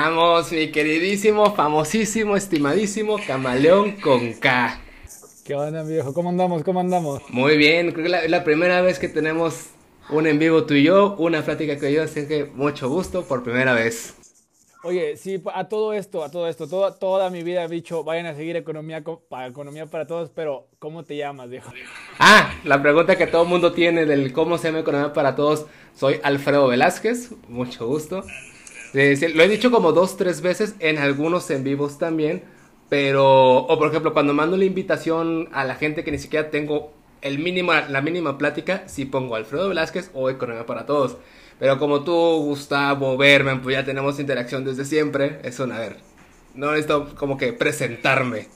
estamos, mi queridísimo, famosísimo, estimadísimo Camaleón con K. ¿Qué onda, viejo? ¿Cómo andamos? ¿Cómo andamos? Muy bien, creo que es la, primera vez que tenemos un en vivo tú y yo, una plática que yo, así que mucho gusto por primera vez. Oye, sí, a todo esto, a todo esto, toda mi vida he dicho, vayan a seguir economía para, economía para todos, pero ¿cómo te llamas, viejo? Ah, la pregunta que todo el mundo tiene del cómo se llama economía para todos. Soy Alfredo Velázquez, mucho gusto. Lo he dicho como dos, tres veces en algunos en vivos también, pero, o por ejemplo, cuando mando la invitación a la gente que ni siquiera tengo el mínimo, la mínima plática, sí pongo Alfredo Velázquez o economía para todos. Pero como tú, Gustavo, Berman, pues ya tenemos interacción desde siempre. Eso, a ver, no necesito como que presentarme.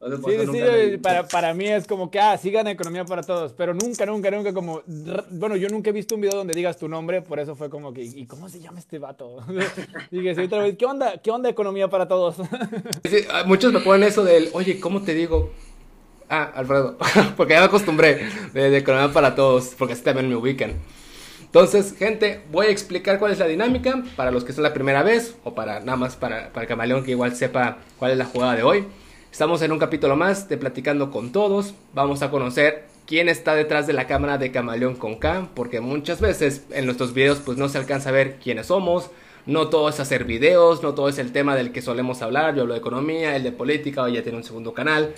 Sí, sí, para, para, mí es como que, ah, sigan Economía para Todos, pero nunca, nunca, nunca como, bueno, yo nunca he visto un video donde digas tu nombre, por eso fue como que, ¿y cómo se llama este vato? Dije, sí, otra vez, ¿qué onda, qué onda Economía para Todos? Ah, muchos me ponen eso del, oye, ¿cómo te digo? Ah, Alfredo, porque ya me acostumbré de, de Economía para Todos, porque así también me ubican. Entonces, gente, voy a explicar cuál es la dinámica para los que son la primera vez o para nada más para, para el camaleón que igual sepa cuál es la jugada de hoy. Estamos en un capítulo más de Platicando con Todos. Vamos a conocer quién está detrás de la cámara de Camaleón con K, porque muchas veces en nuestros videos pues no se alcanza a ver quiénes somos. No todo es hacer videos, no todo es el tema del que solemos hablar. Yo hablo de economía, el de política, hoy ya tiene un segundo canal.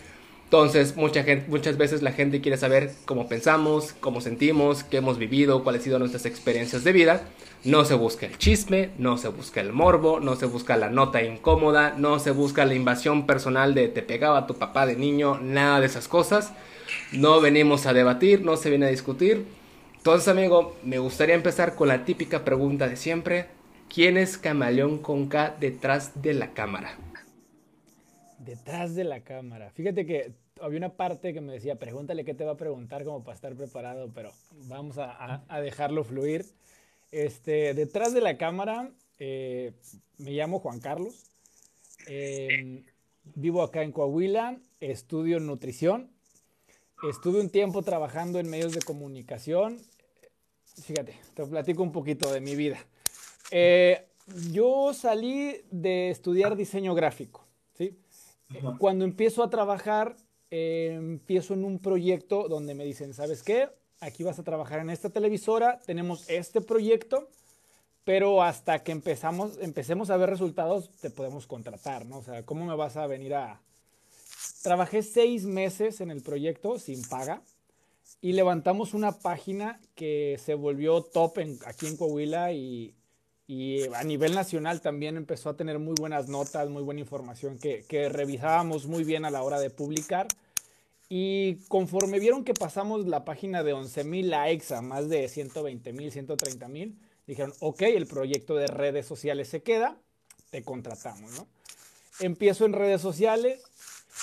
Entonces, mucha muchas veces la gente quiere saber cómo pensamos, cómo sentimos, qué hemos vivido, cuáles han sido nuestras experiencias de vida. No se busca el chisme, no se busca el morbo, no se busca la nota incómoda, no se busca la invasión personal de te pegaba tu papá de niño, nada de esas cosas. No venimos a debatir, no se viene a discutir. Entonces, amigo, me gustaría empezar con la típica pregunta de siempre. ¿Quién es Camaleón con K detrás de la cámara? Detrás de la cámara. Fíjate que había una parte que me decía, pregúntale qué te va a preguntar como para estar preparado, pero vamos a, dejarlo fluir. Este, detrás de la cámara, eh, me llamo Juan Carlos. Em, vivo acá en Coahuila, estudio nutrición. Estuve un tiempo trabajando en medios de comunicación. Fíjate, te platico un poquito de mi vida. Eh, yo salí de estudiar diseño gráfico. ¿sí? Cuando empiezo a trabajar, empiezo en un proyecto donde me dicen, ¿sabes qué? Aquí vas a trabajar en esta televisora, tenemos este proyecto, pero hasta que empezamos, empecemos a ver resultados, te podemos contratar, ¿no? O sea, ¿cómo me vas a venir a...? Trabajé seis meses en el proyecto sin paga y levantamos una página que se volvió top aquí en Coahuila y, a nivel nacional también empezó a tener muy buenas notas, muy buena información que, revisábamos muy bien a la hora de publicar. Y conforme vieron que pasamos la página de 11.000 likes a más de 120.000, 130.000, dijeron, ok, el proyecto de redes sociales se queda, te contratamos, ¿no? Empiezo en redes sociales,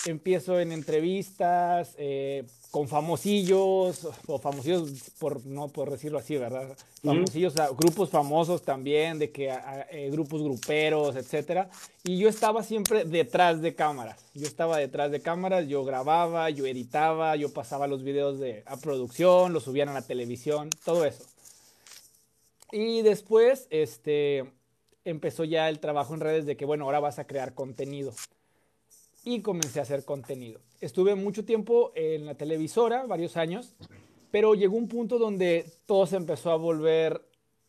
empiezo en entrevistas eh, con famosillos, o famosillos, por, no por decirlo así, ¿verdad? Famosillos, grupos famosos también, de que eh, grupos gruperos, etcétera. Y yo estaba siempre detrás de cámaras. Yo estaba detrás de cámaras, yo grababa, yo editaba, yo pasaba los videos de, a producción, los subían a la televisión, todo eso. Y después, este, empezó ya el trabajo en redes de que, bueno, ahora vas a crear contenido y comencé a hacer contenido. Estuve mucho tiempo en la televisora, varios años, pero llegó un punto donde todo se empezó a volver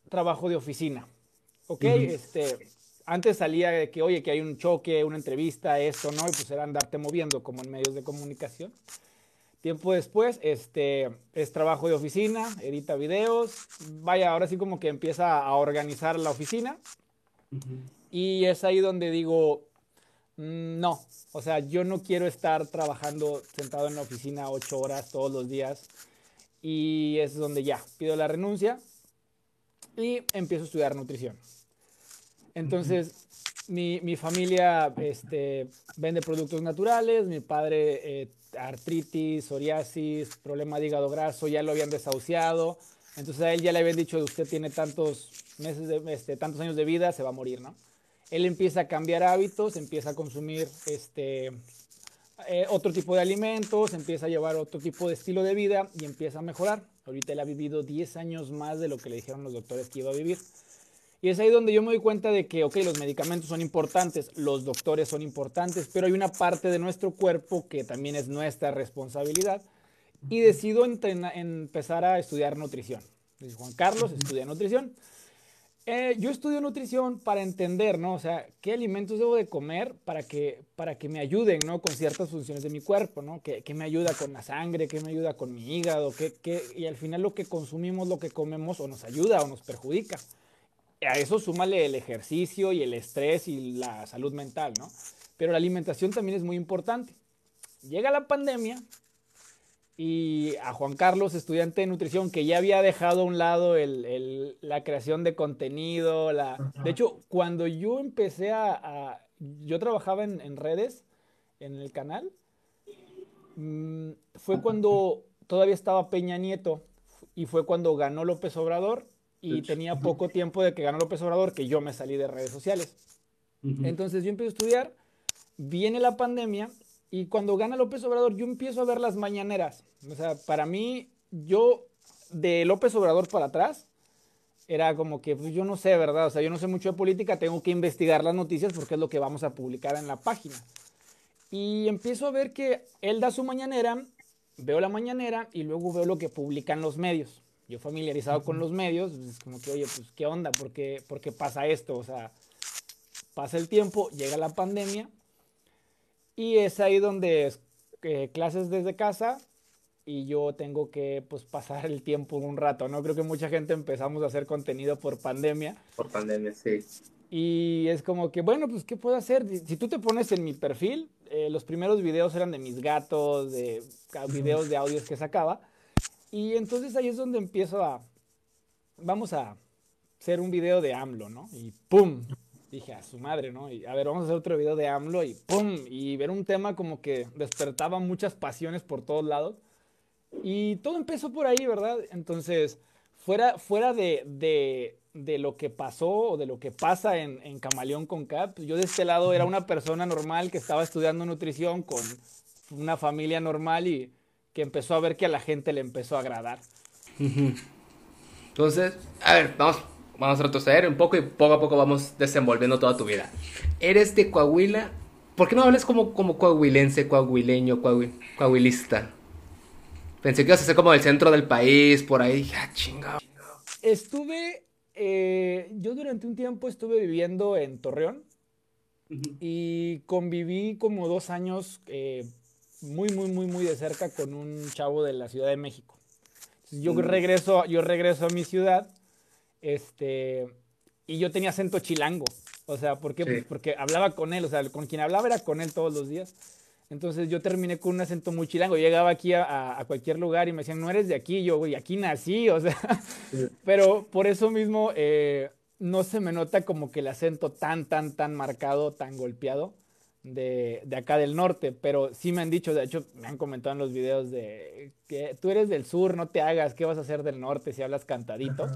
trabajo de oficina. ¿Ok? este, antes salía de que, oye, que hay un choque, una entrevista, esto, ¿no? Y pues era andarte moviendo como en medios de comunicación. Tiempo después, este, es trabajo de oficina, edita videos, vaya, ahora sí como que empieza a organizar la oficina. Y es ahí donde digo, no, o sea, yo no quiero estar trabajando sentado en la oficina ocho horas todos los días y es donde ya pido la renuncia y empiezo a estudiar nutrición. Entonces, mi, mi, familia este, vende productos naturales, mi padre eh, artritis, psoriasis, problema de hígado graso, ya lo habían desahuciado. Entonces a él ya le habían dicho, usted tiene tantos meses, de, este, tantos años de vida, se va a morir, ¿no? Él empieza a cambiar hábitos, empieza a consumir este, eh, otro tipo de alimentos, empieza a llevar otro tipo de estilo de vida y empieza a mejorar. Ahorita él ha vivido 10 años más de lo que le dijeron los doctores que iba a vivir. Y es ahí donde yo me doy cuenta de que, ok, los medicamentos son importantes, los doctores son importantes, pero hay una parte de nuestro cuerpo que también es nuestra responsabilidad. Y decido empezar a estudiar nutrición. Juan Carlos estudia nutrición. Eh, yo estudio nutrición para entender, ¿no? O sea, qué alimentos debo de comer para que, para que me ayuden, ¿no? Con ciertas funciones de mi cuerpo, ¿no? ¿Qué, me ayuda con la sangre? ¿Qué me ayuda con mi hígado? ¿Qué, qué? Y al final lo que consumimos, lo que comemos, o nos ayuda o nos perjudica. A eso súmale el ejercicio y el estrés y la salud mental, ¿no? Pero la alimentación también es muy importante. Llega la pandemia, y a Juan Carlos, estudiante de nutrición, que ya había dejado a un lado la creación de contenido. La... De hecho, cuando yo empecé a... yo trabajaba en, redes, en el canal, mm, fue cuando todavía estaba Peña Nieto y fue cuando ganó López Obrador y tenía poco tiempo de que ganó López Obrador que yo me salí de redes sociales. Entonces yo empecé a estudiar, viene la pandemia y cuando gana López Obrador, yo empiezo a ver las mañaneras. O sea, para mí, yo de López Obrador para atrás, era como que pues, yo no sé, ¿verdad? O sea, yo no sé mucho de política, tengo que investigar las noticias porque es lo que vamos a publicar en la página. Y empiezo a ver que él da su mañanera, veo la mañanera y luego veo lo que publican los medios. Yo familiarizado con los medios, pues, es como que, oye, pues, ¿qué onda? ¿Por qué, ¿Por qué pasa esto? O sea, pasa el tiempo, llega la pandemia y es ahí donde eh, clases desde casa y yo tengo que pues pasar el tiempo un rato, ¿no? Creo que mucha gente empezamos a hacer contenido por pandemia. Por pandemia, sí. Y es como que, bueno, pues, ¿qué puedo hacer? Si tú te pones en mi perfil, eh, los primeros videos eran de mis gatos, de videos de audios que sacaba. Y entonces ahí es donde empiezo a, vamos a hacer un video de AMLO, ¿no? Y ¡pum! Dije, a su madre, ¿no? Y a ver, vamos a hacer otro video de AMLO y ¡pum! Y ver un tema como que despertaba muchas pasiones por todos lados. Y todo empezó por ahí, ¿verdad? Entonces, fuera, fuera de, de, de lo que pasó o de lo que pasa en, en Camaleón con Cap, yo de este lado era una persona normal que estaba estudiando nutrición con una familia normal y que empezó a ver que a la gente le empezó a agradar. Entonces, a ver, vamos vamos a retroceder un poco y poco a poco vamos desenvolviendo toda tu vida. Eres de Coahuila. ¿Por qué no hablas como, como coahuilense, coahuileño, coahuilista? Pensé que ibas a ser como del centro del país, por ahí. Dije, ah, chingado. Estuve, eh, yo durante un tiempo estuve viviendo en Torreón y conviví como dos años eh, muy, muy, muy, muy de cerca con un chavo de la Ciudad de México. Yo mm. regreso, yo regreso a mi ciudad este, y yo tenía acento chilango. O sea, ¿por qué? Pues porque hablaba con él, o sea, con quien hablaba era con él todos los días. Entonces yo terminé con un acento muy chilango. Llegaba aquí a, cualquier lugar y me decían, no eres de aquí. Yo, güey, aquí nací, o sea. Pero por eso mismo eh, no se me nota como que el acento tan, tan, tan marcado, tan golpeado de, de, acá del norte. Pero sí me han dicho, de hecho, me han comentado en los videos de que tú eres del sur, no te hagas, ¿qué vas a hacer del norte si hablas cantadito?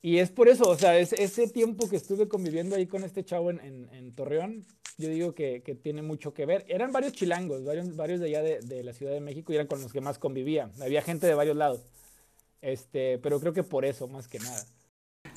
Y es por eso, o sea, es, ese tiempo que estuve conviviendo ahí con este chavo en, en, Torreón, yo digo que, que, tiene mucho que ver. Eran varios chilangos, varios, varios de allá de, de, la Ciudad de México y eran con los que más convivía. Había gente de varios lados. Este, pero creo que por eso, más que nada.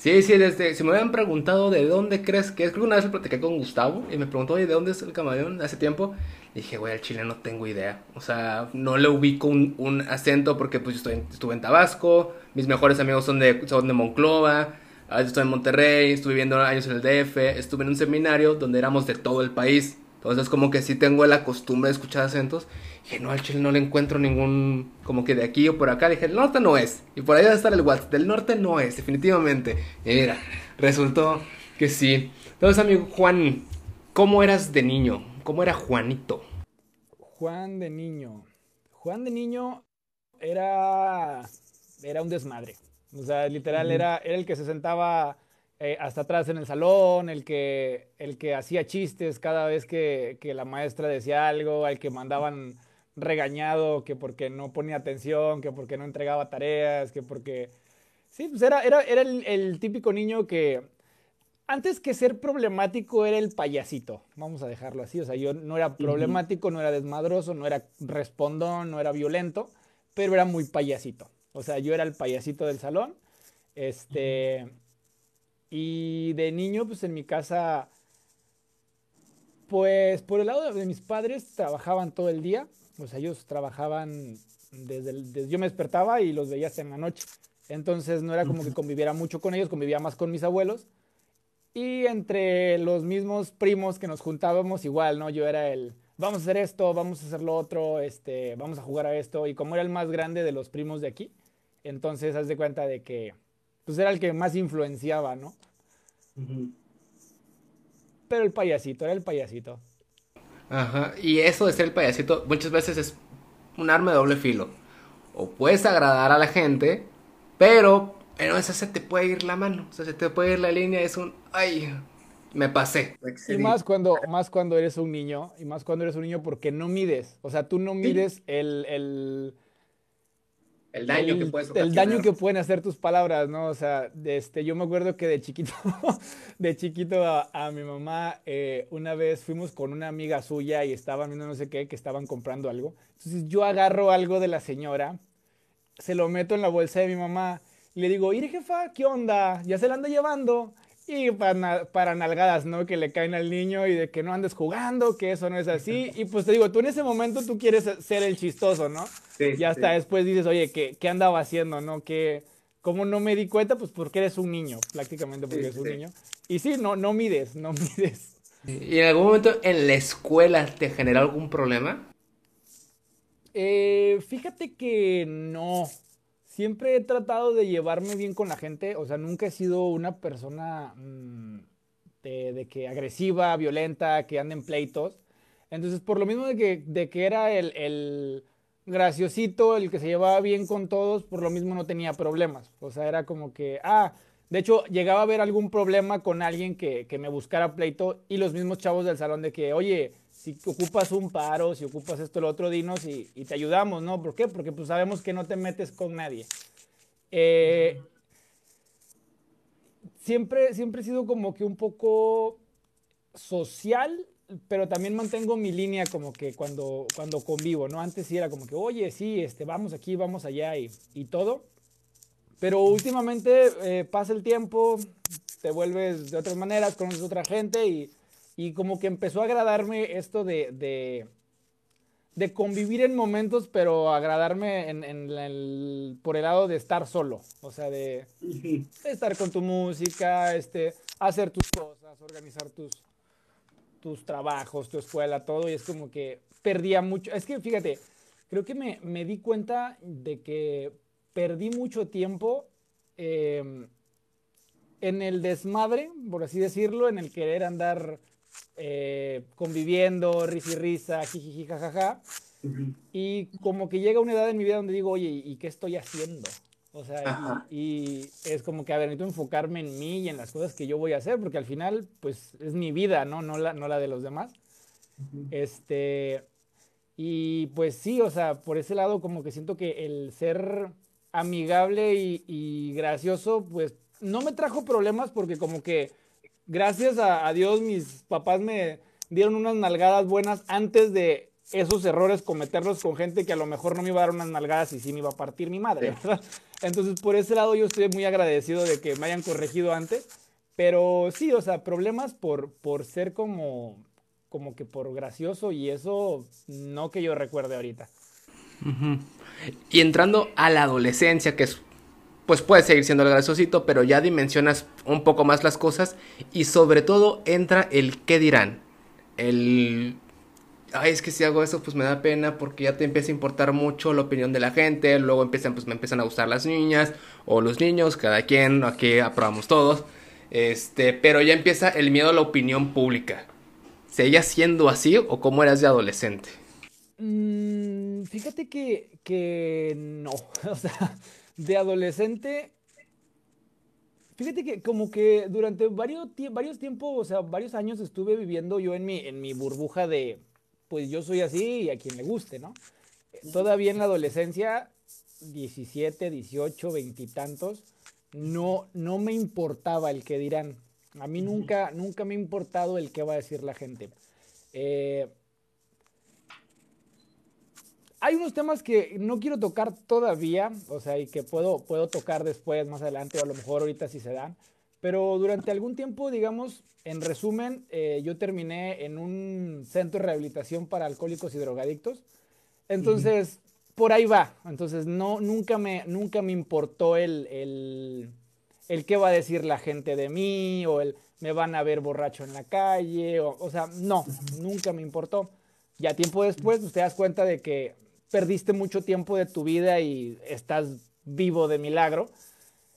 Sí, sí, desde, si me habían preguntado de dónde crees que es, creo que una vez lo platiqué con Gustavo y me preguntó, oye, ¿de dónde es el camaleón? Hace tiempo, dije, güey, al chile no tengo idea. O sea, no le ubico un, acento porque pues yo estoy, estuve en Tabasco, mis mejores amigos son de, son de Monclova, yo estoy en Monterrey, estuve viviendo años en el DF, estuve en un seminario donde éramos de todo el país. Entonces como que sí tengo la costumbre de escuchar acentos. Dije, no, al chile no le encuentro ningún, como que de aquí o por acá. Dije, el norte no es. Y por ahí debe estar el WhatsApp. Del norte no es, definitivamente. Y mira, resultó que sí. Entonces, amigo Juan, ¿cómo eras de niño? ¿Cómo era Juanito? Juan de niño. Juan de niño era, era un desmadre. O sea, literal, era, era el que se sentaba eh, hasta atrás en el salón, el que, el que hacía chistes cada vez que, que, la maestra decía algo, al que mandaban regañado, que porque no ponía atención, que porque no entregaba tareas, que porque... Sí, pues era, era, era el, el típico niño que antes que ser problemático era el payasito, vamos a dejarlo así, o sea, yo no era problemático, no era desmadroso, no era respondón, no era violento, pero era muy payasito. O sea, yo era el payasito del salón. Este, Y de niño, pues en mi casa, pues por el lado de mis padres trabajaban todo el día. O sea, ellos trabajaban desde, desde yo me despertaba y los veía hasta en la noche. Entonces no era como que conviviera mucho con ellos, convivía más con mis abuelos. Y entre los mismos primos que nos juntábamos, igual, ¿no? Yo era el, vamos a hacer esto, vamos a hacer lo otro, este, vamos a jugar a esto. Y como era el más grande de los primos de aquí, entonces haz de cuenta de que, pues era el que más influenciaba, ¿no? Pero el payasito, era el payasito. Ajá, y eso de ser el payasito muchas veces es un arma de doble filo. O puedes agradar a la gente, pero en esa se te puede ir la mano, o sea, se te puede ir la línea, es un, ay, me pasé. Y más cuando, más cuando eres un niño, y más cuando eres un niño porque no mides, o sea, tú no mides el, el el daño que puedes El daño que pueden hacer tus palabras, ¿no? O sea, este, yo me acuerdo que de chiquito, de chiquito a, mi mamá, eh, una vez fuimos con una amiga suya y estaban viendo no sé qué, que estaban comprando algo. Entonces yo agarro algo de la señora, se lo meto en la bolsa de mi mamá y le digo, ire jefa, ¿qué onda? ¿Ya se la anda llevando? Y para, para, nalgadas, ¿no? Que le caen al niño y de que no andes jugando, que eso no es así. Y pues te digo, tú en ese momento tú quieres ser el chistoso, ¿no? Sí, y hasta después dices, oye, ¿qué, ¿qué, andaba haciendo, no? Que, ¿Cómo no me di cuenta? Pues porque eres un niño, prácticamente porque eres un niño. Y sí, no, no mides, no mides. ¿Y en algún momento en la escuela te generó algún problema? Eh, fíjate que no siempre he tratado de llevarme bien con la gente, o sea, nunca he sido una persona mm, de, que agresiva, violenta, que anda en pleitos. Entonces, por lo mismo de que, de que era el, graciosito, el que se llevaba bien con todos, por lo mismo no tenía problemas. O sea, era como que, ah, de hecho, llegaba a haber algún problema con alguien que, que me buscara pleito y los mismos chavos del salón de que, oye, si ocupas un paro, si ocupas esto, lo otro, dinos y, te ayudamos, ¿no? ¿Por qué? Porque pues sabemos que no te metes con nadie. Eh, siempre, siempre he sido como que un poco social, pero también mantengo mi línea como que cuando, cuando convivo, ¿no? Antes sí era como que, oye, sí, este, vamos aquí, vamos allá y, todo. Pero últimamente eh, pasa el tiempo, te vuelves de otras maneras, conoces a otra gente y y como que empezó a agradarme esto de, de, convivir en momentos, pero agradarme en, el, por el lado de estar solo. O sea, de, estar con tu música, este, hacer tus cosas, organizar tus, tus trabajos, tu escuela, todo. Y es como que perdía mucho. Es que fíjate, creo que me, me di cuenta de que perdí mucho tiempo. Em, en el desmadre, por así decirlo, en el querer andar eh, conviviendo, risa y risa, jiji, jajaja. Y como que llega una edad en mi vida donde digo, oye, ¿y qué estoy haciendo? O sea, y, es como que, a ver, necesito enfocarme en mí y en las cosas que yo voy a hacer, porque al final, pues, es mi vida, ¿no? No la, no la de los demás. Este, y pues sí, o sea, por ese lado como que siento que el ser amigable y, y gracioso, pues, no me trajo problemas porque como que gracias a, Dios mis papás me dieron unas nalgadas buenas antes de esos errores cometerlos con gente que a lo mejor no me iba a dar unas nalgadas y sí me iba a partir mi madre, ¿verdad? Entonces, por ese lado yo estoy muy agradecido de que me hayan corregido antes, pero sí, o sea, problemas por, por ser como, como que por gracioso y eso no que yo recuerde ahorita. Y entrando a la adolescencia, que es pues puede seguir siendo el graciosito, pero ya dimensionas un poco más las cosas y sobre todo entra el qué dirán. El... Ay, es que si hago eso pues me da pena porque ya te empieza a importar mucho la opinión de la gente, luego empiezan pues me empiezan a gustar las niñas o los niños, cada quien, aquí aprobamos todos. Este, pero ya empieza el miedo a la opinión pública. ¿Seguías siendo así o cómo eras de adolescente? Mm, fíjate que, que no, o sea, de adolescente, fíjate que como que durante varios, varios tiempos, o sea, varios años estuve viviendo yo en mi, en mi burbuja de, pues yo soy así y a quien le guste, ¿no? Todavía en la adolescencia, 17, 18, veintitantos, no, no me importaba el que dirán. A mí nunca, nunca me ha importado el que va a decir la gente. Eh, hay unos temas que no quiero tocar todavía, o sea, y que puedo, puedo tocar después, más adelante, o a lo mejor ahorita si se dan. Pero durante algún tiempo, digamos, en resumen, eh, yo terminé en un centro de rehabilitación para alcohólicos y drogadictos. Entonces, por ahí va. Entonces, no, nunca, me, nunca me importó el, el, el, qué va a decir la gente de mí o el me van a ver borracho en la calle. O, o sea, no, nunca me importó. Ya tiempo después, pues, te das cuenta de que perdiste mucho tiempo de tu vida y estás vivo de milagro.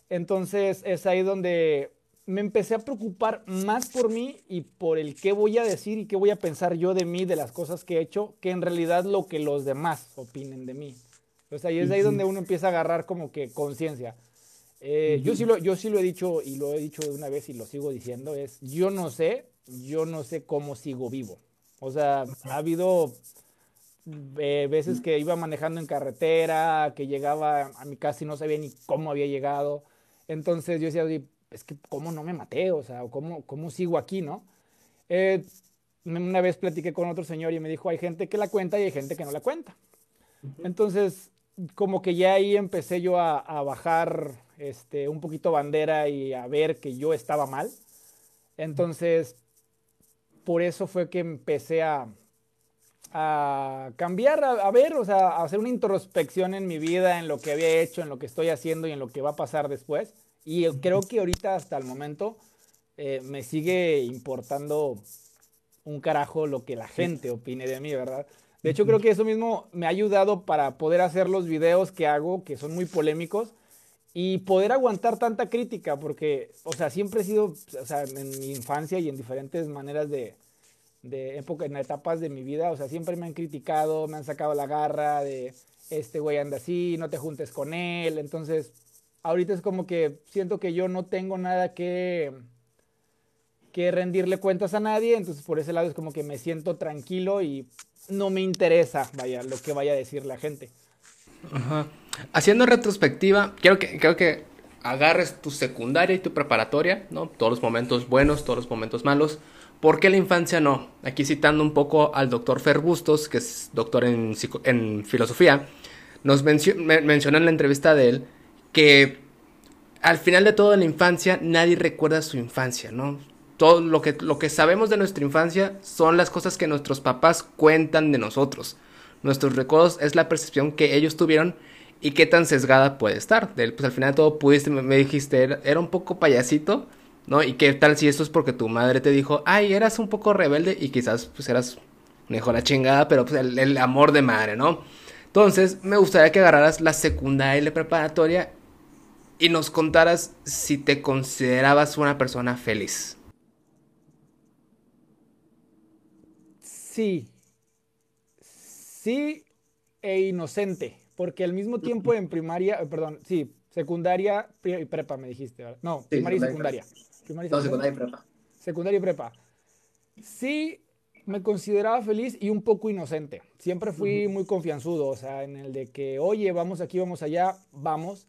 Entonces es ahí donde me empecé a preocupar más por mí y por el qué voy a decir y qué voy a pensar yo de mí, de las cosas que he hecho, que en realidad lo que los demás opinen de mí. Entonces ahí es ahí donde uno empieza a agarrar como que conciencia. Eh, yo, sí lo, yo sí lo he dicho y lo he dicho de una vez y lo sigo diciendo, es yo no sé, yo no sé cómo sigo vivo. O sea, ha habido eh, veces que iba manejando en carretera, que llegaba a mi casa y no sabía ni cómo había llegado. Entonces yo decía, es que cómo no me maté, o sea, cómo, cómo sigo aquí, ¿no? Eh, una vez platiqué con otro señor y me dijo, hay gente que la cuenta y hay gente que no la cuenta. Entonces, como que ya ahí empecé yo a, a, bajar este, un poquito bandera y a ver que yo estaba mal. Entonces, por eso fue que empecé a, a cambiar, a, ver, o sea, a hacer una introspección en mi vida, en lo que había hecho, en lo que estoy haciendo y en lo que va a pasar después. Y creo que ahorita hasta el momento eh, me sigue importando un carajo lo que la gente opine de mí, ¿verdad? De hecho, creo que eso mismo me ha ayudado para poder hacer los videos que hago, que son muy polémicos, y poder aguantar tanta crítica, porque, o sea, siempre he sido, o sea, en mi infancia y en diferentes maneras de, de época, en etapas de mi vida, o sea, siempre me han criticado, me han sacado la garra de este güey anda así, no te juntes con él, entonces ahorita es como que siento que yo no tengo nada que que rendirle cuentas a nadie, entonces por ese lado es como que me siento tranquilo y no me interesa, vaya, lo que vaya a decir la gente. Ajá. Haciendo retrospectiva, quiero que, quiero que agarres tu secundaria y tu preparatoria, ¿no? Todos los momentos buenos, todos los momentos malos. ¿Por qué la infancia no? Aquí citando un poco al doctor Fer Bustos, que es doctor en, en filosofía, nos menciona en la entrevista de él que al final de todo en la infancia nadie recuerda su infancia, ¿no? Todo lo que, lo que sabemos de nuestra infancia son las cosas que nuestros papás cuentan de nosotros. Nuestros recuerdos es la percepción que ellos tuvieron y qué tan sesgada puede estar. Pues al final de todo pudiste, me dijiste, era un poco payasito, ¿no? Y qué tal si esto es porque tu madre te dijo, ay, eras un poco rebelde y quizás pues eras mejor la chingada, pero pues el, amor de madre, ¿no? Entonces, me gustaría que agarraras la secundaria y la preparatoria y nos contaras si te considerabas una persona feliz. Sí. Sí e inocente, porque al mismo tiempo en primaria, eh, perdón, sí, secundaria y prepa me dijiste, ¿verdad? No, primaria y secundaria. Primaria no, secundaria y prepa. Secundaria y prepa. Sí, me consideraba feliz y un poco inocente. Siempre fui muy confianzudo, o sea, en el de que, oye, vamos aquí, vamos allá, vamos.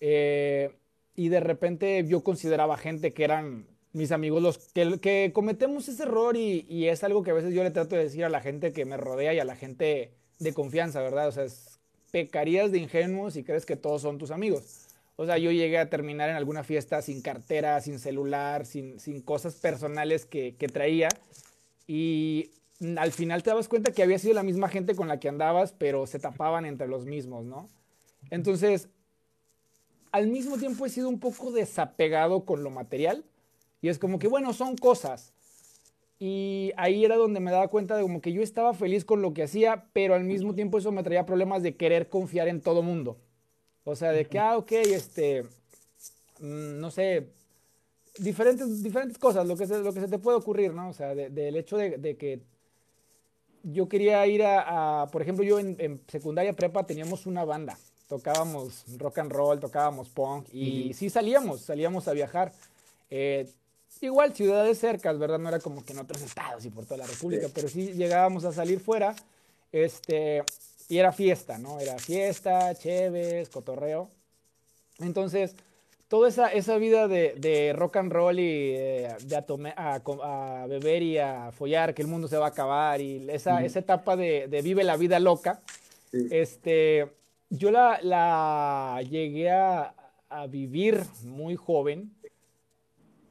Eh, y de repente yo consideraba gente que eran mis amigos los que, que cometemos ese error y, y, es algo que a veces yo le trato de decir a la gente que me rodea y a la gente de confianza, ¿verdad? O sea, es, pecarías de ingenuos y crees que todos son tus amigos. O sea, yo llegué a terminar en alguna fiesta sin cartera, sin celular, sin, sin cosas personales que, que traía. Y al final te dabas cuenta que había sido la misma gente con la que andabas, pero se tapaban entre los mismos, ¿no? Entonces, al mismo tiempo he sido un poco desapegado con lo material. Y es como que, bueno, son cosas. Y ahí era donde me daba cuenta de como que yo estaba feliz con lo que hacía, pero al mismo tiempo eso me traía problemas de querer confiar en todo mundo. O sea, de que, ah, ok, este, mm, no sé, diferentes, diferentes cosas, lo que, se, lo que se te puede ocurrir, ¿no? O sea, del hecho de, que yo quería ir a, por ejemplo, yo en, secundaria prepa teníamos una banda, tocábamos rock and roll, tocábamos punk y sí salíamos, salíamos a viajar. Eh, igual ciudades cercas, ¿verdad? No era como que en otros estados y por toda la República, pero sí llegábamos a salir fuera. Este, y era fiesta, ¿no? Era fiesta, chéves, cotorreo. Entonces, toda esa, esa vida de, de rock and roll y eh, de a, a, beber y a follar, que el mundo se va a acabar, y esa, esa etapa de, de, vive la vida loca, este, yo la, la llegué a, a, vivir muy joven,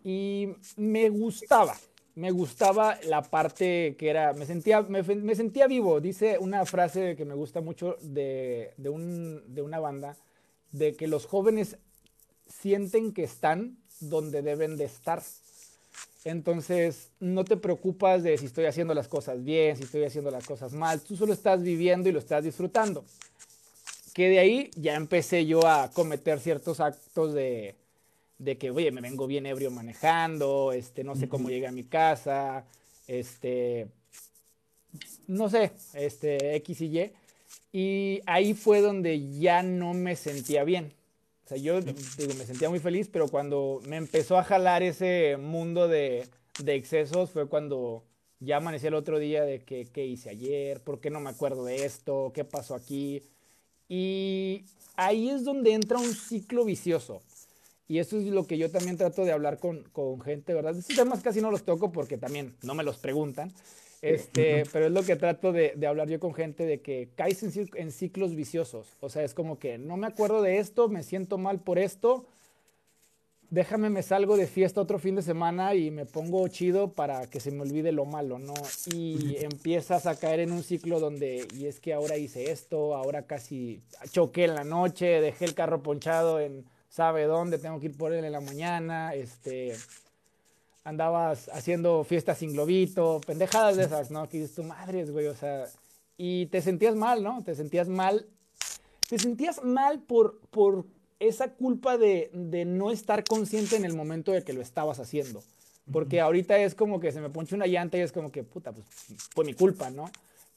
y me gustaba, me gustaba la parte que era, me sentía, me, sentía vivo. Dice una frase que me gusta mucho de, de, un, de una banda, de que los jóvenes sienten que están donde deben de estar. Entonces, no te preocupas de si estoy haciendo las cosas bien, si estoy haciendo las cosas mal, tú solo estás viviendo y lo estás disfrutando. Que de ahí ya empecé yo a cometer ciertos actos de, de que, oye, me vengo bien ebrio manejando, este, no sé cómo llegué a mi casa, este, no sé, este, X y Y. Y ahí fue donde ya no me sentía bien. O sea, yo digo, me sentía muy feliz, pero cuando me empezó a jalar ese mundo de, de excesos fue cuando ya amanecí el otro día de que, qué hice ayer, por qué no me acuerdo de esto, qué pasó aquí. Y ahí es donde entra un ciclo vicioso. Y eso es lo que yo también trato de hablar con, con gente, ¿verdad? Estos temas casi no los toco porque también no me los preguntan. Este, pero es lo que trato de, de, hablar yo con gente de que caes en, en, ciclos viciosos. O sea, es como que no me acuerdo de esto, me siento mal por esto. Déjame, me salgo de fiesta otro fin de semana y me pongo chido para que se me olvide lo malo, ¿no? Y empiezas a caer en un ciclo donde, y es que ahora hice esto, ahora casi choqué en la noche, dejé el carro ponchado en sabe dónde, tengo que ir por él en la mañana, este, andabas haciendo fiestas sin globito, pendejadas de esas, ¿no? Que dices tu madre, güey, o sea, y te sentías mal, ¿no? Te sentías mal, te sentías mal por, por esa culpa de, de no estar consciente en el momento de que lo estabas haciendo. Porque ahorita es como que se me ponche una llanta y es como que, puta, pues fue mi culpa, ¿no?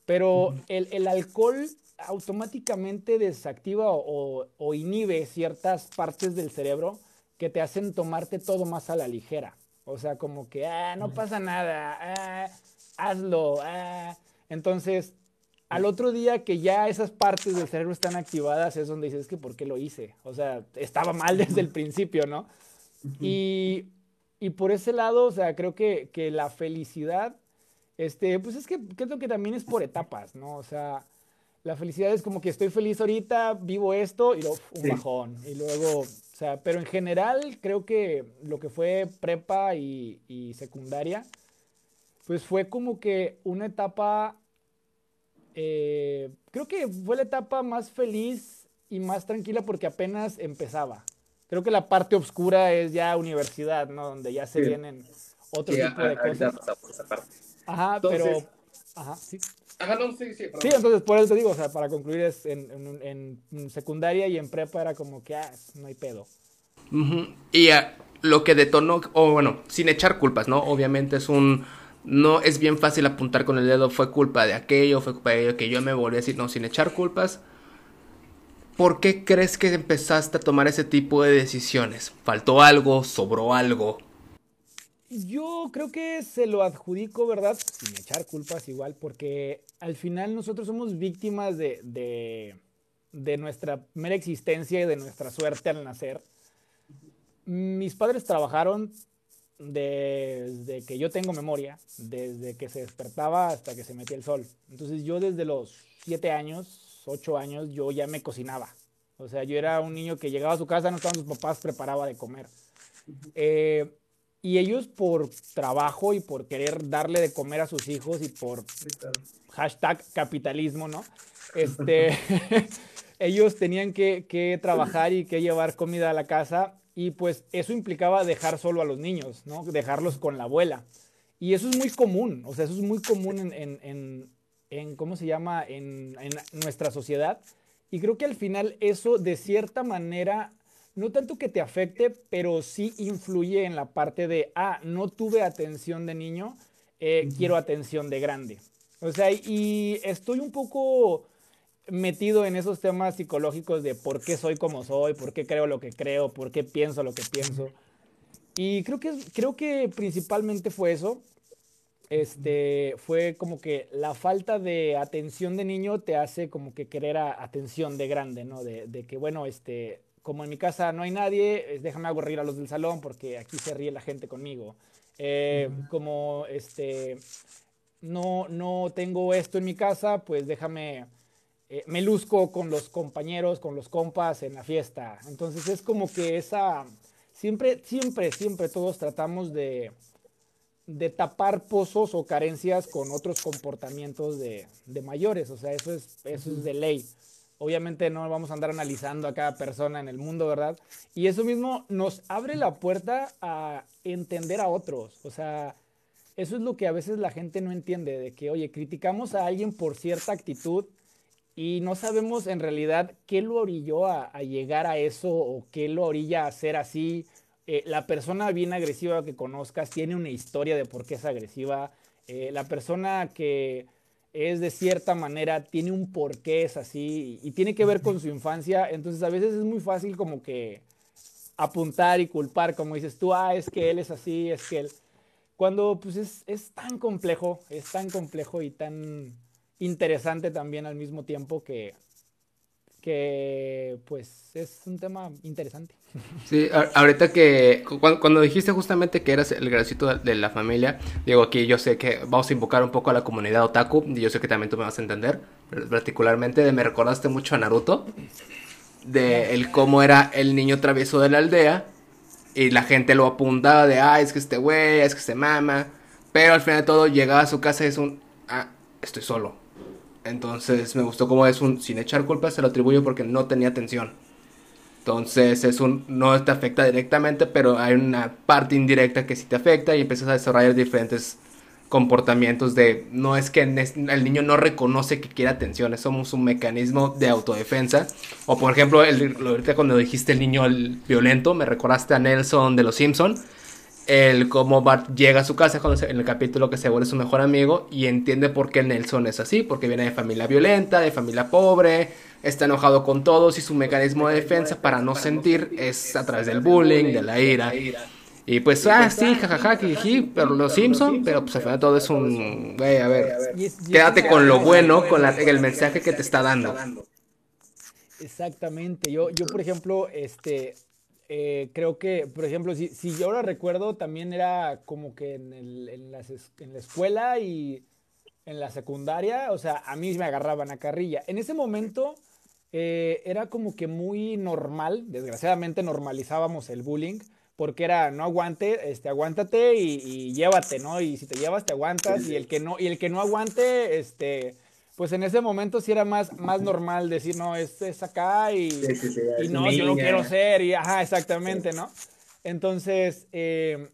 Pero el, el alcohol automáticamente desactiva o, inhibe ciertas partes del cerebro que te hacen tomarte todo más a la ligera. O sea, como que, ah, no pasa nada, ah, hazlo. Ah. Entonces, al otro día que ya esas partes del cerebro están activadas, es donde dices, que ¿por qué lo hice? O sea, estaba mal desde el principio, ¿no? Y, y por ese lado, o sea, creo que, que la felicidad, este, pues es que creo que también es por etapas, ¿no? O sea, la felicidad es como que estoy feliz ahorita, vivo esto y luego un bajón. Y luego, o sea, pero en general creo que lo que fue prepa y, secundaria, pues fue como que una etapa, eh, creo que fue la etapa más feliz y más tranquila porque apenas empezaba. Creo que la parte oscura es ya universidad, ¿no? Donde ya se vienen otro tipo de cosas. Ajá, pero... Ajá, sí sí, sí. Sí, entonces por eso te digo, o sea, para concluir es en, secundaria y en prepa era como que, ah, no hay pedo. Y lo que detonó, o bueno, sin echar culpas, ¿no? Obviamente es un, no es bien fácil apuntar con el dedo, fue culpa de aquello, fue culpa de aquello, que yo me volví a decir, no, sin echar culpas. ¿Por qué crees que empezaste a tomar ese tipo de decisiones? ¿Faltó algo? ¿Sobró algo? Yo creo que se lo adjudico, ¿verdad? Sin echar culpas igual, porque al final nosotros somos víctimas de, de, nuestra mera existencia y de nuestra suerte al nacer. Mis padres trabajaron desde que yo tengo memoria, desde que se despertaba hasta que se metía el sol. Entonces yo desde los siete años, ocho años, yo ya me cocinaba. O sea, yo era un niño que llegaba a su casa, no estaban sus papás, preparaba de comer. Eh, y ellos por trabajo y por querer darle de comer a sus hijos y por hashtag capitalismo, ¿no? Este, ellos tenían que, que, trabajar y que llevar comida a la casa y pues eso implicaba dejar solo a los niños, ¿no? Dejarlos con la abuela. Y eso es muy común, o sea, eso es muy común en, en, en, en ¿cómo se llama?, en, en nuestra sociedad. Y creo que al final eso de cierta manera no tanto que te afecte, pero sí influye en la parte de, ah, no tuve atención de niño, eh, quiero atención de grande. O sea, y estoy un poco metido en esos temas psicológicos de por qué soy como soy, por qué creo lo que creo, por qué pienso lo que pienso. Y creo que, creo que principalmente fue eso. Este, fue como que la falta de atención de niño te hace como que querer atención de grande, ¿no? De, de que, bueno, este, como en mi casa no hay nadie, déjame aburrir a los del salón porque aquí se ríe la gente conmigo. Eh, como este, no, no tengo esto en mi casa, pues déjame, eh, me luzco con los compañeros, con los compas en la fiesta. Entonces es como que esa siempre, siempre, siempre todos tratamos de, de tapar pozos o carencias con otros comportamientos de, de mayores. O sea, eso es, eso es de ley. Obviamente no vamos a andar analizando a cada persona en el mundo, ¿verdad? Y eso mismo nos abre la puerta a entender a otros. O sea, eso es lo que a veces la gente no entiende, de que, oye, criticamos a alguien por cierta actitud y no sabemos en realidad qué lo orilló a, llegar a eso o qué lo orilla a ser así. Eh, la persona bien agresiva que conozcas tiene una historia de por qué es agresiva. Eh, la persona que es de cierta manera, tiene un porqué es así y, tiene que ver con su infancia. Entonces a veces es muy fácil como que apuntar y culpar, como dices tú, ah, es que él es así, es que él... Cuando pues es, es tan complejo, es tan complejo y tan interesante también al mismo tiempo que que pues es un tema interesante. Sí, ahorita que cuando, dijiste justamente que eras el gracito de la familia, digo aquí yo sé que vamos a invocar un poco a la comunidad otaku y yo sé que también tú me vas a entender, particularmente me recordaste mucho a Naruto, de el cómo era el niño travieso de la aldea y la gente lo apuntaba de, ah, es que este güey, es que se mama, pero al final de todo llegaba a su casa y es un, ah, estoy solo entonces me gustó como es un, sin echar culpa, se lo atribuyo porque no tenía atención. Entonces es un, no te afecta directamente, pero hay una parte indirecta que sí te afecta y empiezas a desarrollar diferentes comportamientos de, no es que el niño no reconoce que quiere atención, somos un mecanismo de autodefensa. O por ejemplo, el, ahorita cuando dijiste el niño violento, me recordaste a Nelson de los Simpson el cómo Bart llega a su casa cuando en el capítulo que se vuelve su mejor amigo y entiende por qué Nelson es así, porque viene de familia violenta, de familia pobre, está enojado con todos y su mecanismo de defensa para no sentir es a través del bullying, de la ira. Y pues, ah, sí, jajaja, pero los Simpson, pero pues al final todo es un, güey, a ver, quédate con lo bueno, con el mensaje que te está dando. Exactamente, yo, yo por ejemplo, este, eh, creo que, por ejemplo, si, si, yo lo recuerdo, también era como que en, el, en, las, en, la escuela y en la secundaria, o sea, a mí me agarraban a carrilla. En ese momento eh, era como que muy normal, desgraciadamente normalizábamos el bullying, porque era no aguante, este, aguántate y, y llévate, ¿no? Y si te llevas, te aguantas, y el que no, y el que no aguante, este pues en ese momento sí era más, más normal decir, no, es, es acá y, y no, yo no quiero ser, y ajá, exactamente, ¿no? Entonces, eh,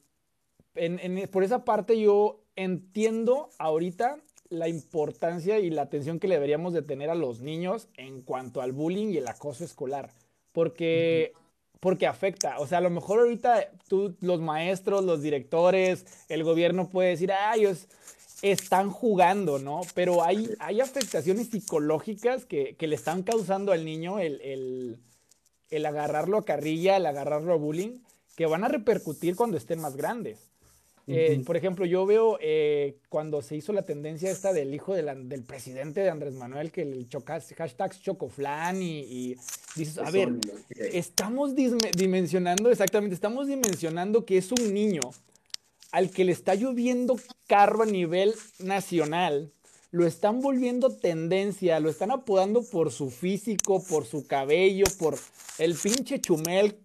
por esa parte yo entiendo ahorita la importancia y la atención que le deberíamos de tener a los niños en cuanto al bullying y el acoso escolar, porque, porque afecta, o sea, a lo mejor ahorita tú, los maestros, los directores, el gobierno puede decir, ay, es están jugando, ¿no? Pero hay, hay afectaciones psicológicas que, le están causando al niño el, agarrarlo a carrilla, el agarrarlo a bullying, que van a repercutir cuando estén más grandes. Eh, por ejemplo, yo veo eh, cuando se hizo la tendencia esta del hijo del presidente de Andrés Manuel, que el chocas, hashtag chocoflan y, y dices, a ver, estamos dimensionando, exactamente, estamos dimensionando que es un niño al que le está lloviendo carro a nivel nacional, lo están volviendo tendencia, lo están apodando por su físico, por su cabello, por el pinche Chumel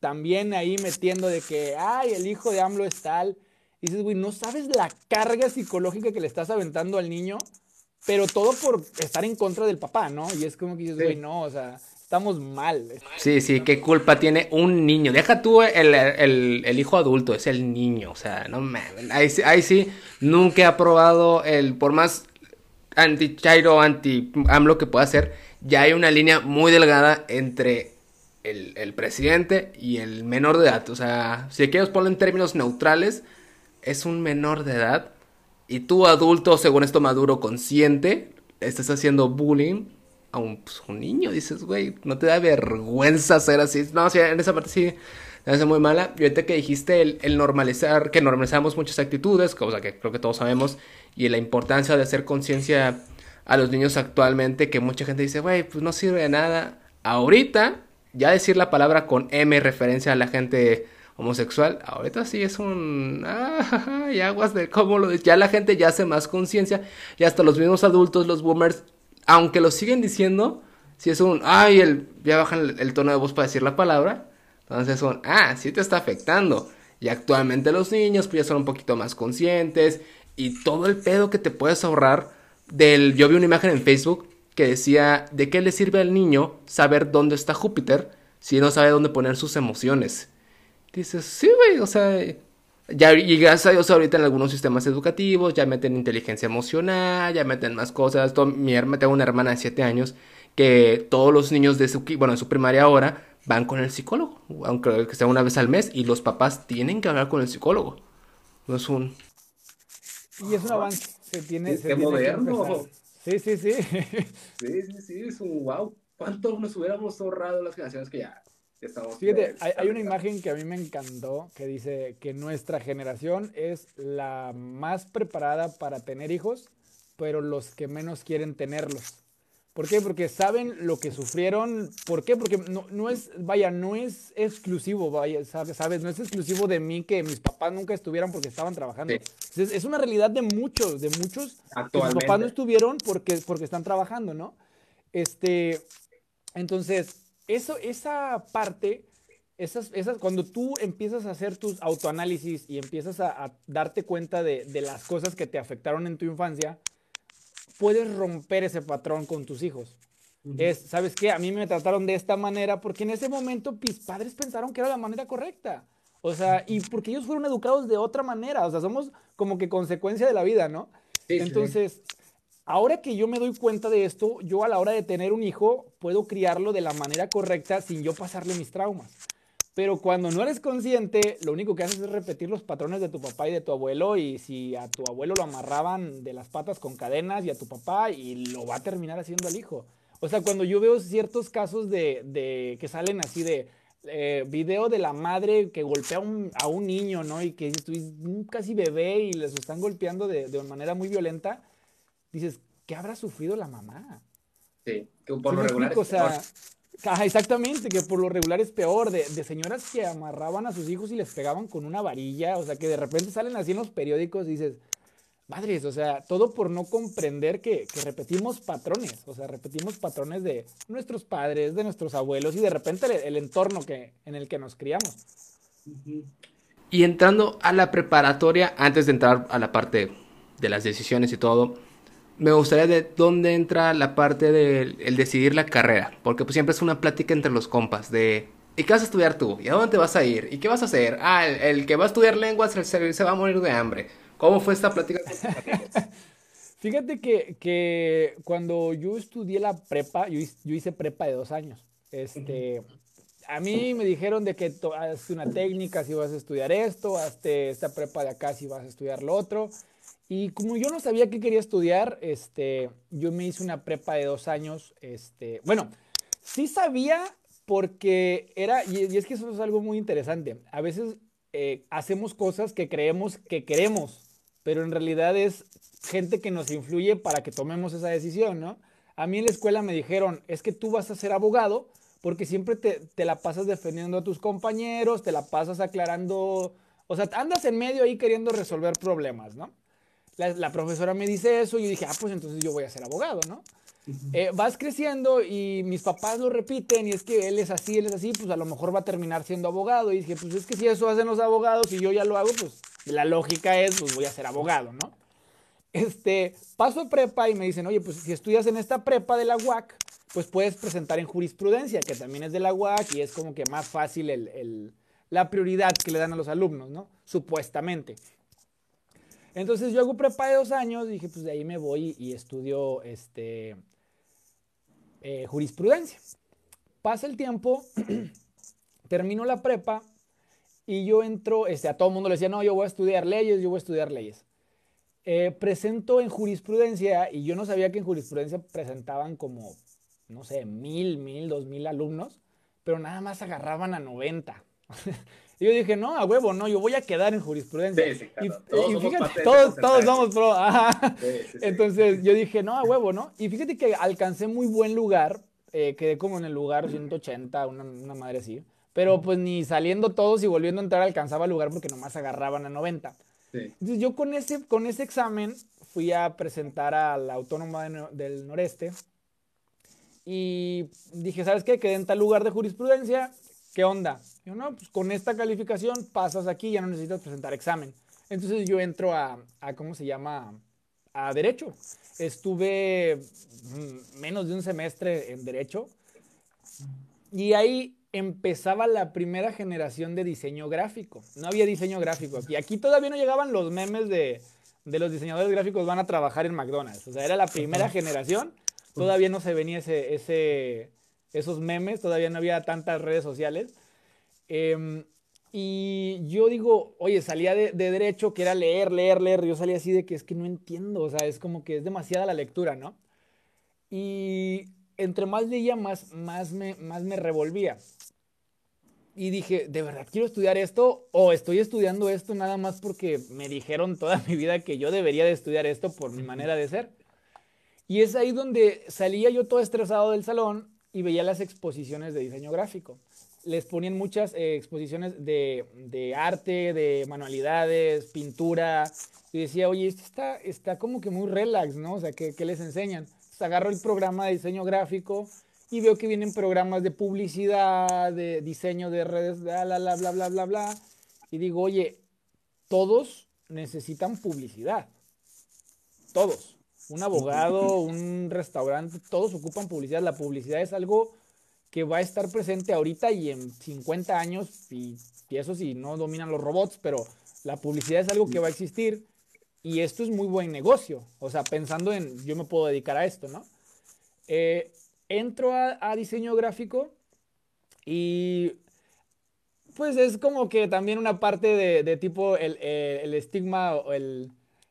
también ahí metiendo de que, ay, el hijo de AMLO es tal. Y dices, güey, no sabes la carga psicológica que le estás aventando al niño, pero todo por estar en contra del papá, ¿no? Y es como que dices, güey, no, o sea, estamos mal. Sí, sí, qué culpa tiene un niño. Deja tú el, hijo adulto, es el niño. O sea, no mames. Ahí, sí, nunca he aprobado el, por más anti-Chairo, anti-AMLO que pueda ser, ya hay una línea muy delgada entre el, presidente y el menor de edad. O sea, si quieres ponerlo en términos neutrales, es un menor de edad. Y tú, adulto, según esto maduro, consciente, estás haciendo bullying a un, pues, un niño. Dices, güey, no te da vergüenza ser así. No, sea, en esa parte sí me hace muy mala. Y ahorita que dijiste el, normalizar, que normalizamos muchas actitudes, cosa que creo que todos sabemos, y la importancia de hacer conciencia a los niños actualmente, que mucha gente dice, güey, pues no sirve de nada. Ahorita, ya decir la palabra con M referencia a la gente homosexual, ahorita sí es un... Ah, y aguas de cómo lo... Ya la gente ya hace más conciencia, y hasta los mismos adultos, los boomers, aunque lo siguen diciendo, si es un, ay, el, ya bajan el, tono de voz para decir la palabra, Entonces son, ah, sí te está afectando. Y actualmente los niños pues ya son un poquito más conscientes y todo el pedo que te puedes ahorrar del... Yo vi una imagen en Facebook que decía, ¿de qué le sirve al niño saber dónde está Júpiter si no sabe dónde poner sus emociones? Dices, sí, güey, o sea, ya, y gracias a Dios ahorita en algunos sistemas educativos ya meten inteligencia emocional, ya meten más cosas. mi hermana, tengo una hermana de 7 años que todos los niños de su, bueno, de su primaria ahora van con el psicólogo, aunque sea una vez al mes, y los papás tienen que hablar con el psicólogo. No es un... Y es un avance, se tiene... Se moderno. sí, sí, sí. sí, sí, sí, es un wow. ¿Cuánto nos hubiéramos ahorrado las generaciones que ya estamos... Fíjate, hay, hay una imagen que a mí me encantó que dice que nuestra generación es la más preparada para tener hijos, pero los que menos quieren tenerlos. ¿Por qué? Porque saben lo que sufrieron. ¿Por qué? Porque no, es, vaya, no es exclusivo, vaya, sabes, sabes, no es exclusivo de mí que mis papás nunca estuvieran porque estaban trabajando. Es, una realidad de muchos, de muchos que sus papás no estuvieron porque, porque están trabajando, ¿no? Este, entonces, eso, esa parte, esas, esas, cuando tú empiezas a hacer tus autoanálisis y empiezas a, darte cuenta de, de las cosas que te afectaron en tu infancia, puedes romper ese patrón con tus hijos. Es, ¿sabes qué? A mí me trataron de esta manera porque en ese momento mis padres pensaron que era la manera correcta. O sea, y porque ellos fueron educados de otra manera. O sea, somos como que consecuencia de la vida, ¿no? Entonces, ahora que yo me doy cuenta de esto, yo a la hora de tener un hijo puedo criarlo de la manera correcta sin yo pasarle mis traumas. Pero cuando no eres consciente, lo único que haces es repetir los patrones de tu papá y de tu abuelo. Y si a tu abuelo lo amarraban de las patas con cadenas y a tu papá, y lo va a terminar haciendo al hijo. O sea, cuando yo veo ciertos casos de, que salen así de eh, video de la madre que golpea a un niño, ¿no? Y que es casi bebé y les están golpeando de, de manera muy violenta, dices, ¿qué habrá sufrido la mamá? Sí, que por lo regular. o sea, exactamente, que por lo regular es peor, de, señoras que amarraban a sus hijos y les pegaban con una varilla, o sea, que de repente salen así en los periódicos y dices, madres, o sea, todo por no comprender que, repetimos patrones, o sea, repetimos patrones de nuestros padres, de nuestros abuelos y de repente el, entorno que, en el que nos criamos. Y entrando a la preparatoria, antes de entrar a la parte de las decisiones y todo, me gustaría de dónde entra la parte del el decidir la carrera, porque pues siempre es una plática entre los compas de ¿y qué vas a estudiar tú? ¿Y a dónde te vas a ir? ¿Y qué vas a hacer? Ah, el, que va a estudiar lenguas se, se, va a morir de hambre. ¿Cómo fue esta plática? Fíjate que, que, cuando yo estudié la prepa, yo, yo hice prepa de dos años. Este, a mí me dijeron de que haz una técnica si vas a estudiar esto, hazte esta prepa de acá si vas a estudiar lo otro. Y como yo no sabía qué quería estudiar, este, yo me hice una prepa de dos años. Este, bueno, sí sabía porque era, y, es que eso es algo muy interesante. A veces eh, hacemos cosas que creemos que queremos, pero en realidad es gente que nos influye para que tomemos esa decisión, ¿no? A mí en la escuela me dijeron, es que tú vas a ser abogado porque siempre te, te la pasas defendiendo a tus compañeros, te la pasas aclarando, o sea, andas en medio ahí queriendo resolver problemas, ¿no? La, profesora me dice eso y yo dije, ah, pues entonces yo voy a ser abogado, ¿no? Eh, vas creciendo y mis papás lo repiten y es que él es así, él es así, pues a lo mejor va a terminar siendo abogado. Y dije, pues es que si eso hacen los abogados y yo ya lo hago, pues la lógica es, pues voy a ser abogado, ¿no? Este, paso a prepa y me dicen, oye, pues si estudias en esta prepa de la UAC, pues puedes presentar en jurisprudencia, que también es de la UAC y es como que más fácil el, la prioridad que le dan a los alumnos, ¿no? Supuestamente. Entonces yo hago prepa de dos años, dije, pues de ahí me voy y estudio este, eh, jurisprudencia. Pasa el tiempo, termino la prepa y yo entro, este, a todo el mundo le decía, no, yo voy a estudiar leyes, yo voy a estudiar leyes. Eh, presento en jurisprudencia y yo no sabía que en jurisprudencia presentaban como, no sé, mil, mil, dos mil alumnos, pero nada más agarraban a 90. Y yo dije, no, a huevo, no, yo voy a quedar en jurisprudencia. y, todos fíjate, todos, todos somos pro. Entonces yo dije, no, a huevo, ¿no? Y fíjate que alcancé muy buen lugar, eh, quedé como en el lugar 180, una, una madre así. Pero pues ni saliendo todos y volviendo a entrar alcanzaba el lugar porque nomás agarraban a 90. Entonces yo con ese, con ese examen fui a presentar a la Autónoma del Noreste y dije, ¿sabes qué? Quedé en tal lugar de jurisprudencia, ¿qué onda? Yo, no, pues con esta calificación pasas aquí, ya no necesitas presentar examen. Entonces yo entro a, a ¿cómo se llama? A Derecho. Estuve menos de un semestre en Derecho. Y ahí empezaba la primera generación de diseño gráfico. No había diseño gráfico aquí. Aquí todavía no llegaban los memes de, de los diseñadores gráficos van a trabajar en McDonald's. O sea, era la primera generación. Todavía no se venía ese, ese, esos memes, todavía no había tantas redes sociales. Em, y yo digo, oye, salía de, de, derecho, que era leer, leer, leer. Yo salía así de que es que no entiendo, o sea, es como que es demasiada la lectura, ¿no? Y entre más leía, más, más, me, más me revolvía. Y dije, ¿de verdad quiero estudiar esto? ¿O estoy estudiando esto nada más porque me dijeron toda mi vida que yo debería de estudiar esto por mi manera de ser? Y es ahí donde salía yo todo estresado del salón y veía las exposiciones de diseño gráfico. Les ponían muchas eh, exposiciones de, de, arte, de manualidades, pintura. Y decía, oye, esto está, está como que muy relax, ¿no? O sea, ¿qué, qué les enseñan? Entonces agarro el programa de diseño gráfico y veo que vienen programas de publicidad, de diseño de redes, bla, bla, bla, bla, bla, bla, bla. Y digo, oye, todos necesitan publicidad. Todos. Un abogado, un restaurante, todos ocupan publicidad. La publicidad es algo que va a estar presente ahorita y en 50 años, y, y eso si no dominan los robots, pero la publicidad es algo que va a existir y esto es muy buen negocio. O sea, pensando en, yo me puedo dedicar a esto, ¿no? Eh, entro a, a, diseño gráfico y pues es como que también una parte de, de tipo el, el, el estigma o el,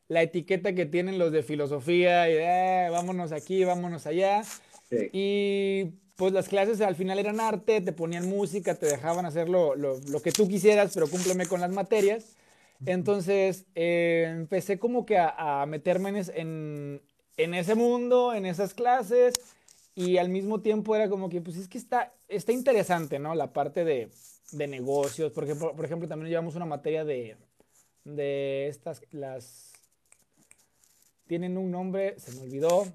la etiqueta que tienen los de filosofía y de, eh, vámonos aquí, vámonos allá. Sí. Y pues las clases al final eran arte, te ponían música, te dejaban hacer lo, lo, lo que tú quisieras, pero cúmpleme con las materias. Entonces eh, empecé como que a, a meterme en, en, en, ese mundo, en esas clases, y al mismo tiempo era como que, pues es que está, está interesante, ¿no? La parte de, de negocios. Por ejemplo, por ejemplo, también llevamos una materia de, de estas, las... Tienen un nombre, se me olvidó.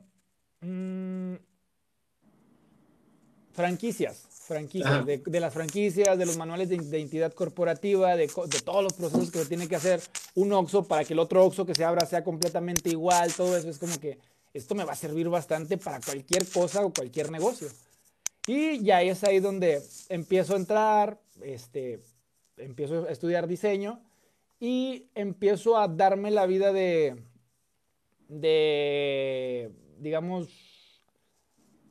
Mm, franquicias, franquicias, de, de, las franquicias, de los manuales de, de identidad corporativa, de, de, todos los procesos que tiene que hacer un OXO para que el otro OXO que se abra sea completamente igual, todo eso es como que esto me va a servir bastante para cualquier cosa o cualquier negocio. Y ya es ahí donde empiezo a entrar, este, empiezo a estudiar diseño y empiezo a darme la vida de, de digamos,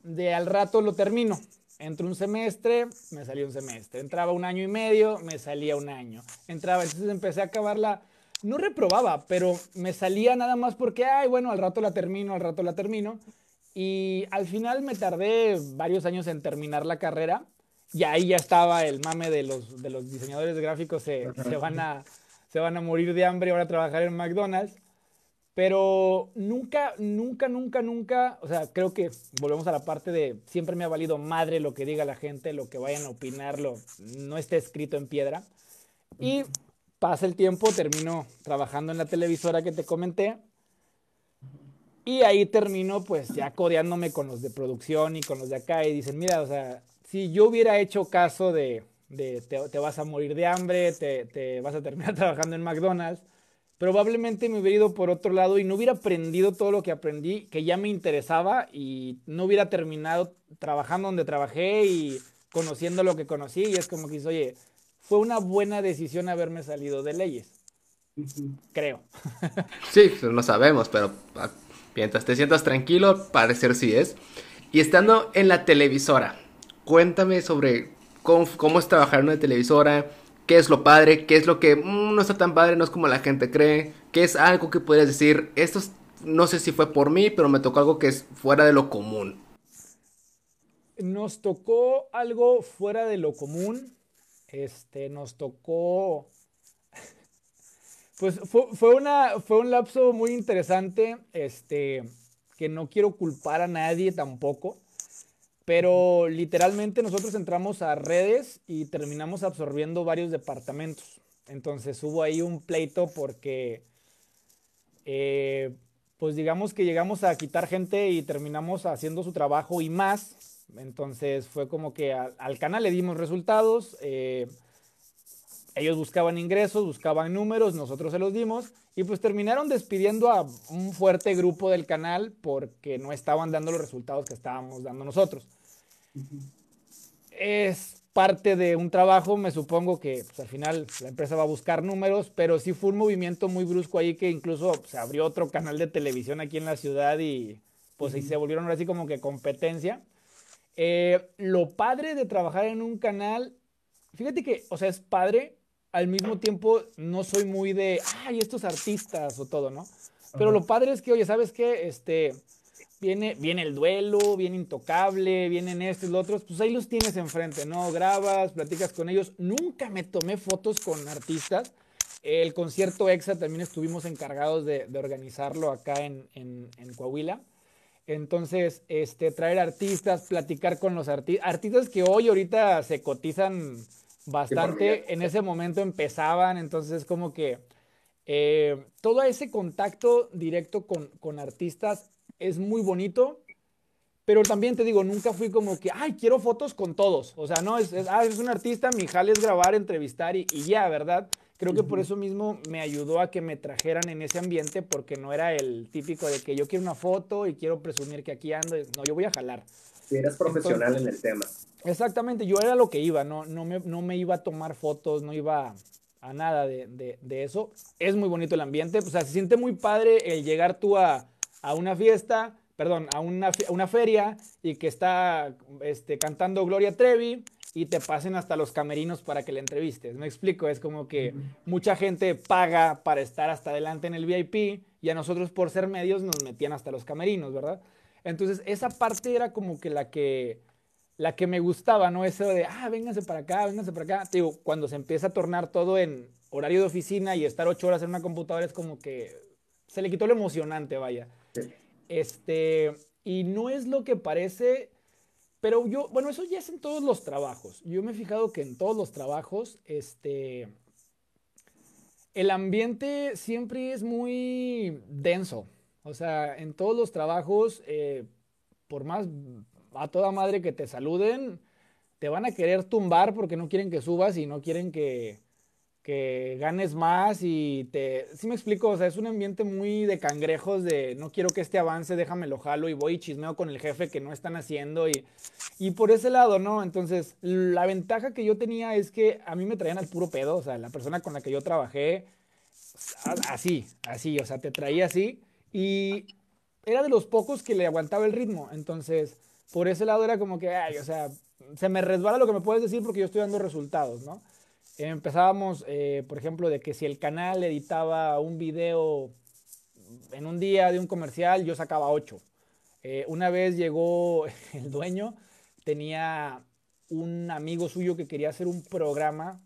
de al rato lo termino. Entro un semestre, me salía un semestre. Entraba un año y medio, me salía un año. Entraba, entonces empecé a acabar la... No reprobaba, pero me salía nada más porque, ay, bueno, al rato la termino, al rato la termino. Y al final me tardé varios años en terminar la carrera. Y ahí ya estaba el mame de los, de los diseñadores gráficos, se, se, van a, se van a morir de hambre y van a trabajar en McDonald's. Pero nunca, nunca, nunca, nunca, o sea, creo que volvemos a la parte de siempre me ha valido madre lo que diga la gente, lo que vayan a opinar, lo, no está escrito en piedra. Y pasa el tiempo, termino trabajando en la televisora que te comenté. Y ahí termino pues ya codeándome con los de producción y con los de acá y dicen, mira, o sea, si yo hubiera hecho caso de, de te, te, vas a morir de hambre, te, te vas a terminar trabajando en McDonald's, probablemente me hubiera ido por otro lado y no hubiera aprendido todo lo que aprendí, que ya me interesaba y no hubiera terminado trabajando donde trabajé y conociendo lo que conocí. Y es como que dices, oye, fue una buena decisión haberme salido de leyes. Creo. sí, pues no sabemos, pero ah, mientras te sientas tranquilo, parecer sí es. Y estando en la televisora, cuéntame sobre cómo, cómo es trabajar en una televisora, qué es lo padre, qué es lo que mmm, no está tan padre, no es como la gente cree, qué es algo que puedes decir, esto es, no sé si fue por mí, pero me tocó algo que es fuera de lo común. Nos tocó algo fuera de lo común, este, nos tocó, pues fue, fue, una, fue un lapso muy interesante, este, que no quiero culpar a nadie tampoco, pero literalmente nosotros entramos a redes y terminamos absorbiendo varios departamentos. Entonces hubo ahí un pleito porque, eh, pues digamos que llegamos a quitar gente y terminamos haciendo su trabajo y más Entonces fue como que al canal le dimos resultados, eh, ellos buscaban ingresos, buscaban números, nosotros se los dimos y pues terminaron despidiendo a un fuerte grupo del canal porque no estaban dando los resultados que estábamos dando nosotros. Es parte de un trabajo, me supongo que pues, al final la empresa va a buscar números, pero sí fue un movimiento muy brusco ahí que incluso se abrió otro canal de televisión aquí en la ciudad y pues ahí se volvieron así como que competencia. Eh, lo padre de trabajar en un canal, fíjate que, o sea, es padre, al mismo tiempo no soy muy de, ay, estos artistas o todo, ¿no? Pero lo padre es que, oye, ¿sabes qué? Este, viene, viene el duelo, viene Intocable, vienen estos y los otros, pues ahí los tienes enfrente, ¿no? Grabas, platicas con ellos. Nunca me tomé fotos con artistas. El concierto EXA también estuvimos encargados de, organizarlo acá en, en, en Coahuila. Entonces, este, traer artistas, platicar con los artistas, artistas que hoy ahorita se cotizan bastante, en ese momento empezaban, entonces como que eh, todo ese contacto directo con, con, artistas es muy bonito, pero también te digo, nunca fui como que, ay, quiero fotos con todos, o sea, no, es, ah, es un artista, mi jale es grabar, entrevistar y, y ya, ¿verdad? Creo que por eso mismo me ayudó a que me trajeran en ese ambiente porque no era el típico de que yo quiero una foto y quiero presumir que aquí ando. No, yo voy a jalar. Si eras profesional en el tema. Exactamente, yo era lo que iba, no, no, me, no me iba a tomar fotos, no iba a nada de, de, eso. Es muy bonito el ambiente, o sea, se siente muy padre el llegar tú a, a una fiesta, perdón, a una, una feria y que está este, cantando Gloria Trevi y te pasen hasta los camerinos para que le entrevistes. Me explico, es como que mucha gente paga para estar hasta adelante en el VIP y a nosotros por ser medios nos metían hasta los camerinos, ¿verdad? Entonces esa parte era como que la que la que me gustaba, ¿no? Eso de, ah, vénganse para acá, vénganse para acá. digo, cuando se empieza a tornar todo en horario de oficina y estar ocho horas en una computadora es como que se le quitó lo emocionante, vaya. Este, y no es lo que parece pero yo, bueno, eso ya es en todos los trabajos. Yo me he fijado que en todos los trabajos, este, el ambiente siempre es muy denso. O sea, en todos los trabajos, eh, por más a toda madre que te saluden, te van a querer tumbar porque no quieren que subas y no quieren que, que ganes más y te... Sí me explico, o sea, es un ambiente muy de cangrejos, de no quiero que este avance, déjamelo jalo y voy y chismeo con el jefe que no están haciendo y, y por ese lado, ¿no? Entonces, la ventaja que yo tenía es que a mí me traían al puro pedo, o sea, la persona con la que yo trabajé, así, así, o sea, te traía así y era de los pocos que le aguantaba el ritmo, entonces, por ese lado era como que, ay, o sea, se me resbala lo que me puedes decir porque yo estoy dando resultados, ¿no? empezábamos, eh, por ejemplo, de que si el canal editaba un video en un día de un comercial, yo sacaba ocho. Eh, una vez llegó el dueño, tenía un amigo suyo que quería hacer un programa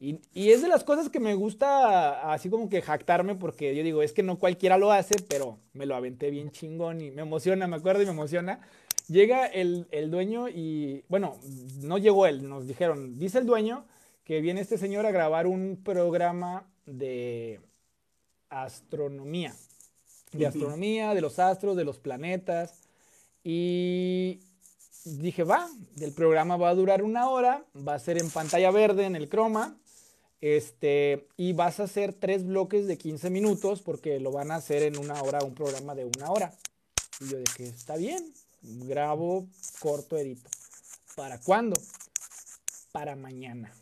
y, y, es de las cosas que me gusta así como que jactarme porque yo digo, es que no cualquiera lo hace, pero me lo aventé bien chingón y me emociona, me acuerdo y me emociona. Llega el, el dueño y, bueno, no llegó él, nos dijeron, dice el dueño que viene este señor a grabar un programa de astronomía, de astronomía, de los astros, de los planetas. Y dije, va, el programa va a durar una hora, va a ser en pantalla verde, en el croma, este, y vas a hacer tres bloques de 15 minutos porque lo van a hacer en una hora, un programa de una hora. Y yo dije, está bien, grabo, corto, edito. ¿Para cuándo? Para mañana.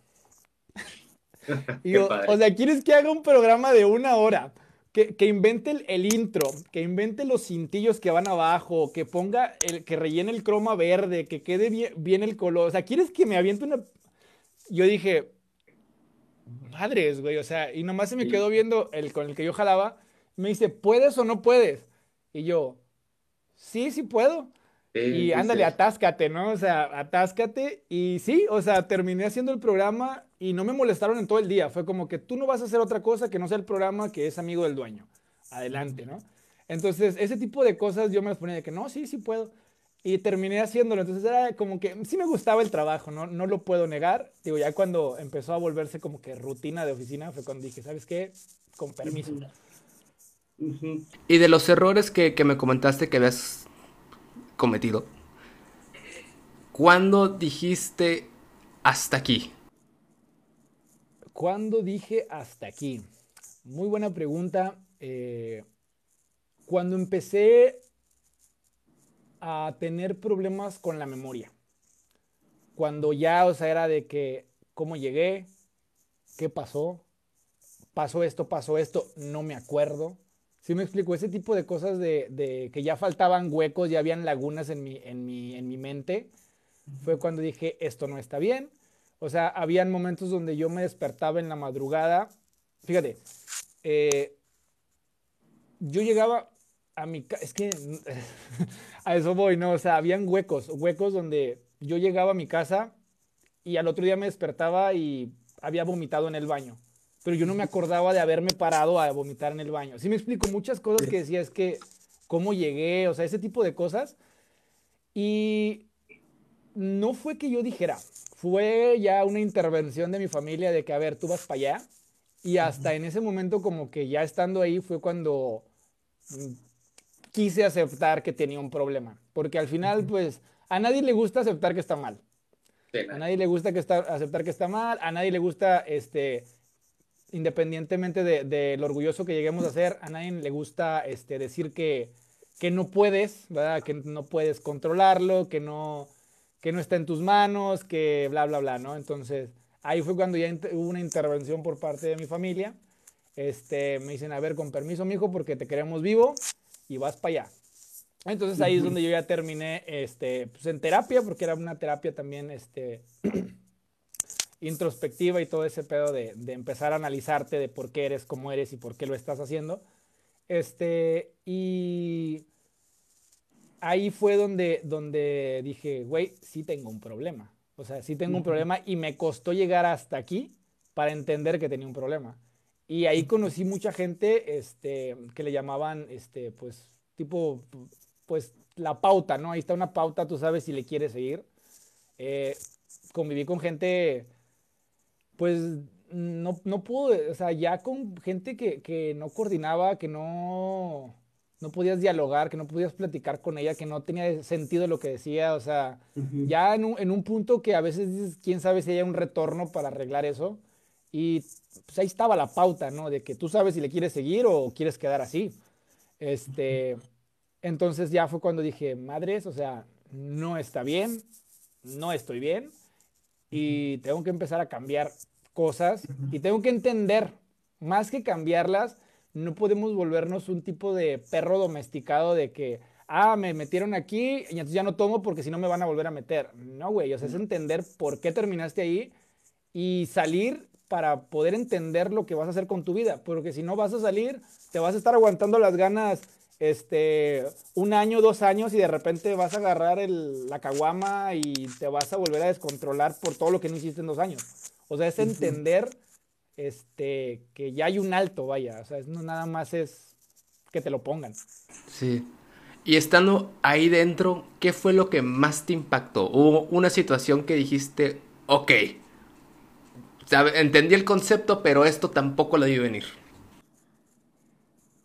y o, sea, ¿quieres que haga un programa de una hora? Que, que invente el, el, intro, que invente los cintillos que van abajo, que ponga, el, que rellene el croma verde, que quede bien, bien el color. O sea, ¿quieres que me aviente una...? Yo dije, madres, güey, o sea, y nomás se me quedó viendo el con el que yo jalaba. Me dice, ¿puedes o no puedes? Y yo, sí, sí puedo y ándale, atáscate, ¿no? O sea, atáscate. Y sí, o sea, terminé haciendo el programa y no me molestaron en todo el día. Fue como que tú no vas a hacer otra cosa que no sea el programa que es amigo del dueño. Adelante, ¿no? Entonces, ese tipo de cosas yo me las ponía de que no, sí, sí puedo. Y terminé haciéndolo. Entonces era como que sí me gustaba el trabajo, ¿no? No lo puedo negar. Digo, ya cuando empezó a volverse como que rutina de oficina fue cuando dije, ¿sabes qué? Con permiso. Y de los errores que, que me comentaste que ves cometido? ¿cuándo dijiste hasta aquí? ¿Cuándo dije hasta aquí? Muy buena pregunta. Eh, cuando empecé a tener problemas con la memoria. Cuando ya, o sea, era de que, ¿cómo llegué? ¿Qué pasó? Pasó esto, pasó esto, no me acuerdo. Sí me explico, ese tipo de cosas de, que ya faltaban huecos, ya habían lagunas en mi, en mi, en mi mente, fue cuando dije, esto no está bien. O sea, habían momentos donde yo me despertaba en la madrugada. Fíjate, eh, yo llegaba a mi casa, es que a eso voy, ¿no? O sea, habían huecos, huecos donde yo llegaba a mi casa y al otro día me despertaba y había vomitado en el baño pero yo no me acordaba de haberme parado a vomitar en el baño. Sí me explico muchas cosas que decía, es que cómo llegué, o sea, ese tipo de cosas. Y no fue que yo dijera, fue ya una intervención de mi familia de que, a ver, tú vas para allá. Y hasta en ese momento como que ya estando ahí fue cuando mm, quise aceptar que tenía un problema. Porque al final, pues, a nadie le gusta aceptar que está mal. A nadie le gusta que está, aceptar que está mal, a nadie le gusta este, independientemente del de, orgulloso que lleguemos a ser, a nadie le gusta este, decir que, que no puedes, ¿verdad? Que no puedes controlarlo, que no, que no está en tus manos, que bla, bla, bla, ¿no? Entonces, ahí fue cuando ya hubo una intervención por parte de mi familia. Este, me dicen, a ver, con permiso, mijo, porque te queremos vivo y vas para allá. Entonces ahí es donde yo ya terminé este, pues, en terapia, porque era una terapia también este, introspectiva y todo ese pedo de, empezar a analizarte de por qué eres como eres y por qué lo estás haciendo. Este, y ahí fue donde, donde dije, güey, sí tengo un problema. O sea, sí tengo un problema y me costó llegar hasta aquí para entender que tenía un problema. Y ahí conocí mucha gente este, que le llamaban, este, pues, tipo, pues, la pauta, ¿no? Ahí está una pauta, tú sabes si le quieres seguir. Eh, conviví con gente pues no, no pudo, o sea, ya con gente que, no coordinaba, que no, no podías dialogar, que no podías platicar con ella, que no tenía sentido lo que decía, o sea, ya en un, en un, punto que a veces dices, quién sabe si hay un retorno para arreglar eso, y pues ahí estaba la pauta, ¿no? De que tú sabes si le quieres seguir o quieres quedar así. Este, entonces ya fue cuando dije, madres, o sea, no está bien, no estoy bien, y tengo que empezar a cambiar cosas y tengo que entender, más que cambiarlas, no podemos volvernos un tipo de perro domesticado de que, ah, me metieron aquí y entonces ya no tomo porque si no me van a volver a meter. No, güey, o sea, es entender por qué terminaste ahí y salir para poder entender lo que vas a hacer con tu vida, porque si no vas a salir, te vas a estar aguantando las ganas este, un año, dos años y de repente vas a agarrar el, la caguama y te vas a volver a descontrolar por todo lo que no hiciste en dos años. O sea, es entender este, que ya hay un alto, vaya. O sea, no nada más es que te lo pongan. Sí. Y estando ahí dentro, ¿qué fue lo que más te impactó? ¿Hubo una situación que dijiste, ok, entendí el concepto, pero esto tampoco lo debe venir?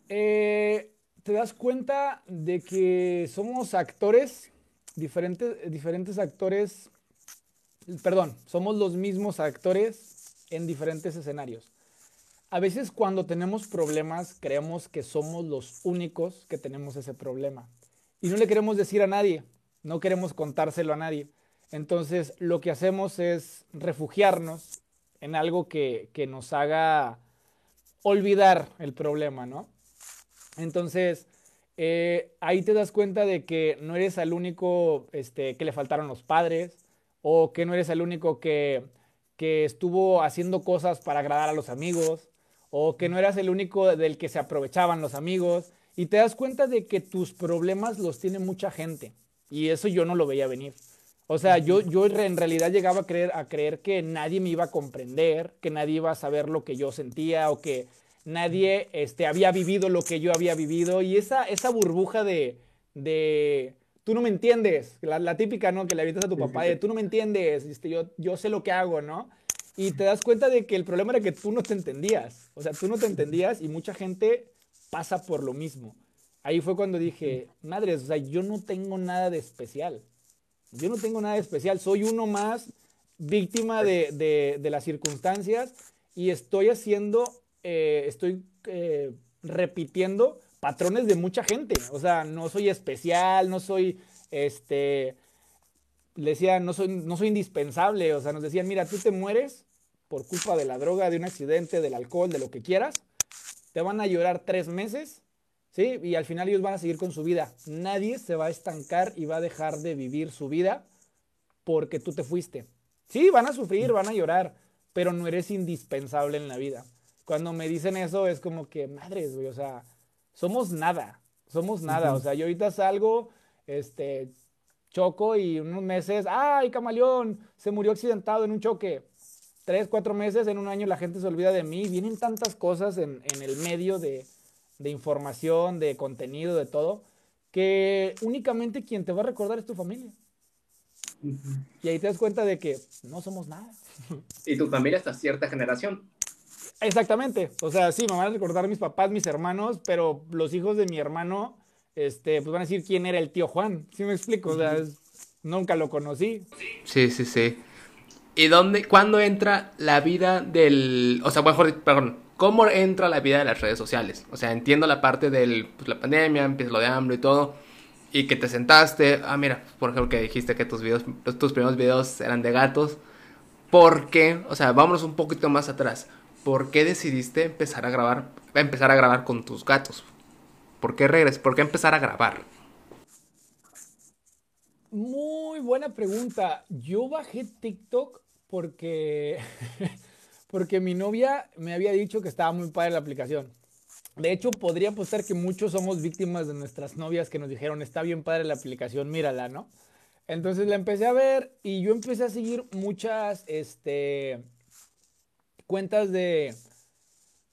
Eh, te das cuenta de que somos actores, diferentes, diferentes actores, perdón, somos los mismos actores en diferentes escenarios. A veces cuando tenemos problemas creemos que somos los únicos que tenemos ese problema y no le queremos decir a nadie, no queremos contárselo a nadie. Entonces lo que hacemos es refugiarnos en algo que, que nos haga olvidar el problema, ¿no? Entonces, eh, ahí te das cuenta de que no eres el único este, que le faltaron los padres, o que no eres el único que, que estuvo haciendo cosas para agradar a los amigos, o que no eras el único del que se aprovechaban los amigos, y te das cuenta de que tus problemas los tiene mucha gente, y eso yo no lo veía venir. O sea, yo, yo en realidad llegaba a creer, a creer que nadie me iba a comprender, que nadie iba a saber lo que yo sentía, o que nadie este, había vivido lo que yo había vivido y esa, esa burbuja de, de, tú no me entiendes, la, típica, ¿no? Que le avientas a tu papá de, tú no me entiendes, este, yo, yo sé lo que hago, ¿no? Y te das cuenta de que el problema era que tú no te entendías, o sea, tú no te entendías y mucha gente pasa por lo mismo. Ahí fue cuando dije, madres, o sea, yo no tengo nada de especial. Yo no tengo nada especial, soy uno más víctima de, las circunstancias y estoy haciendo, eh, estoy eh, repitiendo patrones de mucha gente. O sea, no soy especial, no soy, este, le decía, no soy, no soy indispensable. O sea, nos decían, mira, tú te mueres por culpa de la droga, de un accidente, del alcohol, de lo que quieras. Te van a llorar tres meses, ¿sí? Y al final ellos van a seguir con su vida. Nadie se va a estancar y va a dejar de vivir su vida porque tú te fuiste. Sí, van a sufrir, van a llorar, pero no eres indispensable en la vida. Cuando me dicen eso es como que, madres, güey, o sea, somos nada, somos nada. O sea, yo ahorita salgo, este, choco y unos meses, ¡ay, camaleón! Se murió accidentado en un choque. Tres, cuatro meses, en un año la gente se olvida de mí. Vienen tantas cosas en, el medio de, de información, de contenido, de todo, que únicamente quien te va a recordar es tu familia. Y ahí te das cuenta de que no somos nada. Y tu familia hasta cierta generación. Exactamente. O sea, sí, me van a recordar mis papás, mis hermanos, pero los hijos de mi hermano, este, pues van a decir quién era el tío Juan. ¿Sí me explico? O sea, nunca lo conocí. Sí, sí, sí. ¿Y dónde, cuándo entra la vida del, o sea, mejor, perdón, cómo entra la vida de las redes sociales? O sea, entiendo la parte de pues, la pandemia, empieza lo de hambre y todo, y que te sentaste, ah, mira, por ejemplo, que dijiste que tus videos, tus primeros videos eran de gatos. ¿Por qué? O sea, vámonos un poquito más atrás. ¿Por qué decidiste empezar a grabar, empezar a grabar con tus gatos? ¿Por qué regres? ¿Por qué empezar a grabar? Muy buena pregunta. Yo bajé TikTok porque porque mi novia me había dicho que estaba muy padre la aplicación. De hecho, podría apostar que muchos somos víctimas de nuestras novias que nos dijeron, está bien padre la aplicación, mírala, ¿no? Entonces la empecé a ver y yo empecé a seguir muchas, este, cuentas de,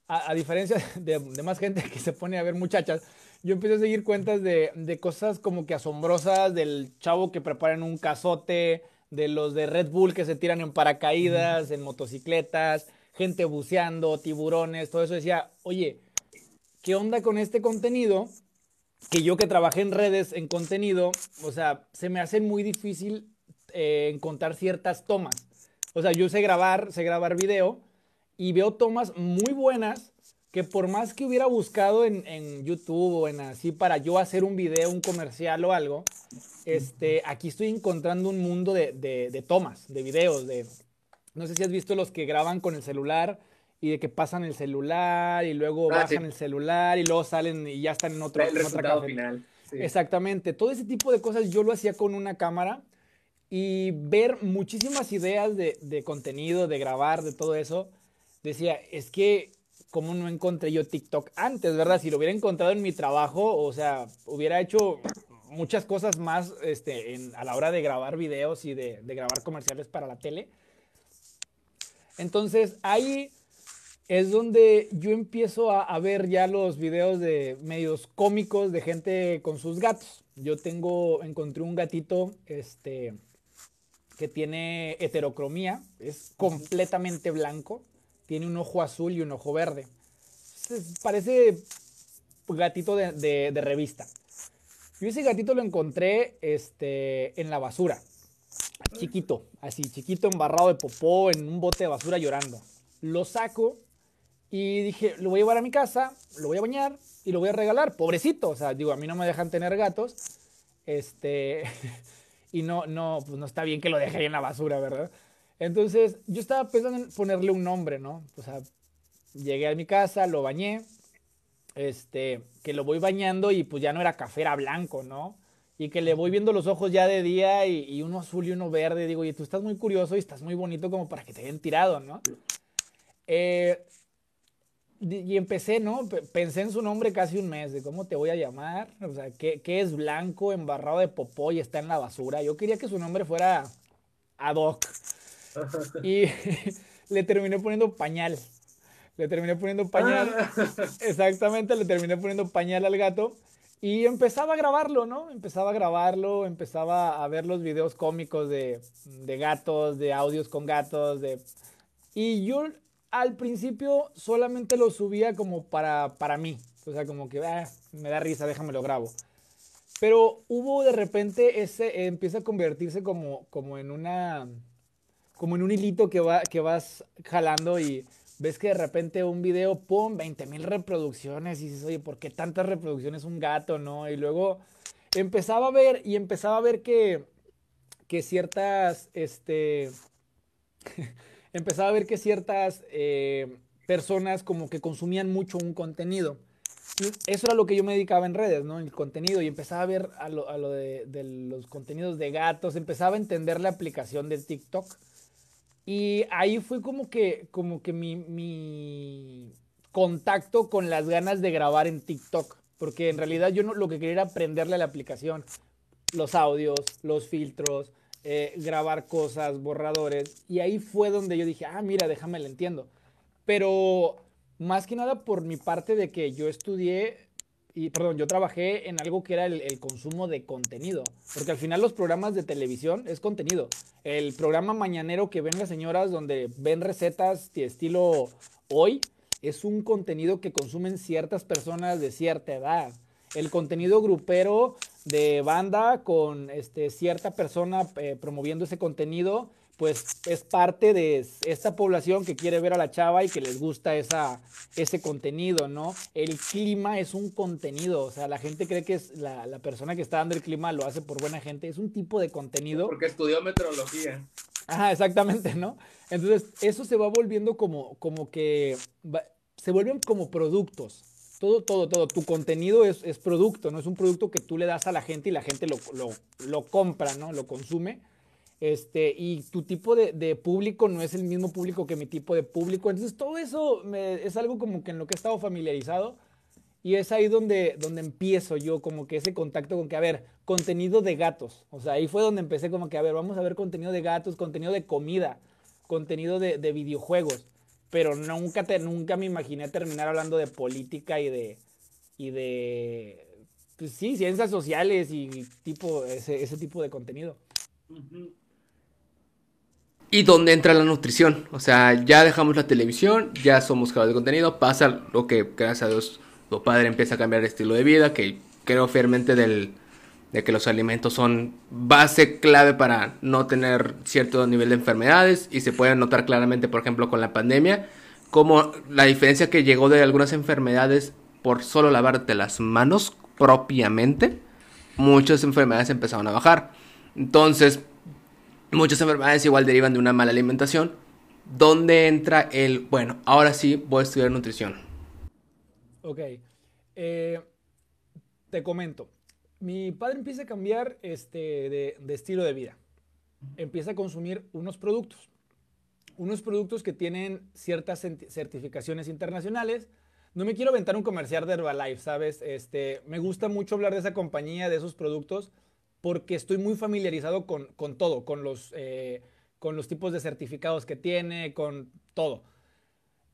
a, diferencia de, más gente que se pone a ver muchachas, yo empecé a seguir cuentas de, de cosas como que asombrosas, del chavo que preparan un cazote, de los de Red Bull que se tiran en paracaídas, en motocicletas, gente buceando, tiburones, todo eso decía, oye, ¿qué onda con este contenido? Que yo que trabajé en redes, en contenido, o sea, se me hace muy difícil eh, encontrar ciertas tomas. O sea, yo sé grabar, sé grabar video y veo tomas muy buenas que por más que hubiera buscado en, en, YouTube o en así para yo hacer un video, un comercial o algo, este, aquí estoy encontrando un mundo de, de, de tomas, de videos, de... No sé si has visto los que graban con el celular y de que pasan el celular y luego ah, bajan el celular y luego salen y ya están en, otro, el otra final. Exactamente. Todo ese tipo de cosas yo lo hacía con una cámara y ver muchísimas ideas de, de contenido, de grabar, de todo eso. Decía, es que, ¿cómo no encontré yo TikTok antes, verdad? Si lo hubiera encontrado en mi trabajo, o sea, hubiera hecho muchas cosas más este, a la hora de grabar videos y de, de grabar comerciales para la tele. Entonces, ahí es donde yo empiezo a, ver ya los videos de medios cómicos de gente con sus gatos. Yo tengo, encontré un gatito, este, que tiene heterocromía, es completamente blanco, tiene un ojo azul y un ojo verde. parece gatito de, revista. Yo ese gatito lo encontré este, en la basura, chiquito, así, chiquito, embarrado de popó, en un bote de basura llorando. Lo saco y dije, lo voy a llevar a mi casa, lo voy a bañar y lo voy a regalar. Pobrecito, o sea, digo, a mí no me dejan tener gatos. Este, y no, no, pues no está bien que lo deje en la basura, ¿verdad? Entonces, yo estaba pensando en ponerle un nombre, ¿no? O sea, llegué a mi casa, lo bañé, este, que lo voy bañando y pues ya no era café, era blanco, ¿no? Y que le voy viendo los ojos ya de día y, uno azul y uno verde. Digo, y tú estás muy curioso y estás muy bonito como para que te hayan tirado, ¿no? Eh, y empecé, ¿no? Pensé en su nombre casi un mes, de cómo te voy a llamar, o sea, ¿qué, es blanco, embarrado de popó y está en la basura? Yo quería que su nombre fuera ad hoc. Y le terminé poniendo pañal. Le terminé poniendo pañal. Ah. Exactamente, le terminé poniendo pañal al gato. Y empezaba a grabarlo, ¿no? Empezaba a grabarlo, empezaba a ver los videos cómicos de, de gatos, de audios con gatos, de... Y yo al principio solamente lo subía como para, para mí. O sea, como que ah, me da risa, déjame lo grabo. Pero hubo de repente ese, empieza a convertirse como, como en una, como en un hilito que, va, que vas jalando y ves que de repente un video, pum, 20 mil reproducciones y dices, oye, ¿por qué tantas reproducciones un gato, no? Y luego empezaba a ver y empezaba a ver que, que ciertas, este, empezaba a ver que ciertas eh, personas como que consumían mucho un contenido. Eso era lo que yo me dedicaba en redes, ¿no? El contenido. Y empezaba a ver a lo, a lo de, de, los contenidos de gatos. Empezaba a entender la aplicación de TikTok. Y ahí fue como que, como que mi, contacto con las ganas de grabar en TikTok. Porque en realidad yo no, lo que quería era aprenderle a la aplicación. Los audios, los filtros, eh, grabar cosas, borradores. Y ahí fue donde yo dije, ah, mira, déjame le entiendo. Pero más que nada por mi parte de que yo estudié, y perdón, yo trabajé en algo que era el, consumo de contenido, porque al final los programas de televisión es contenido. El programa mañanero que ven las señoras donde ven recetas de estilo hoy es un contenido que consumen ciertas personas de cierta edad. El contenido grupero de banda con este, cierta persona eh, promoviendo ese contenido pues es parte de esta población que quiere ver a la chava y que les gusta esa, ese contenido, ¿no? El clima es un contenido, o sea, la gente cree que es la, la, persona que está dando el clima lo hace por buena gente, es un tipo de contenido. Porque estudió meteorología. Ajá, exactamente, ¿no? Entonces, eso se va volviendo como, como que, se vuelven como productos. Todo, todo, todo. Tu contenido es, es, producto, no es un producto que tú le das a la gente y la gente lo, lo, lo compra, ¿no? Lo consume este, y tu tipo de, público no es el mismo público que mi tipo de público. Entonces todo eso es algo como que en lo que he estado familiarizado y es ahí donde, donde empiezo yo como que ese contacto con que, a ver, contenido de gatos. O sea, ahí fue donde empecé como que, a ver, vamos a ver contenido de gatos, contenido de comida, contenido de, videojuegos. Pero nunca, te, nunca me imaginé terminar hablando de política y de, y de, pues sí, ciencias sociales y tipo, ese, ese tipo de contenido. Y dónde entra la nutrición. O sea, ya dejamos la televisión, ya somos creadores de contenido, pasa lo que, gracias a Dios, tu padre empieza a cambiar el estilo de vida, que creo fielmente del, de que los alimentos son base clave para no tener cierto nivel de enfermedades y se puede notar claramente, por ejemplo, con la pandemia, como la diferencia que llegó de algunas enfermedades por solo lavarte las manos propiamente, muchas enfermedades empezaron a bajar. Entonces, Muchas enfermedades igual derivan de una mala alimentación. ¿Dónde entra el, bueno, ahora sí voy a estudiar nutrición? Ok. Eh, te comento. Mi padre empieza a cambiar este, de, de estilo de vida. Empieza a consumir unos productos. Unos productos que tienen ciertas certificaciones internacionales. No me quiero aventar un comercial de Herbalife, ¿sabes? Este, me gusta mucho hablar de esa compañía, de esos productos, porque estoy muy familiarizado con, todo, con los, eh, con los tipos de certificados que tiene, con todo.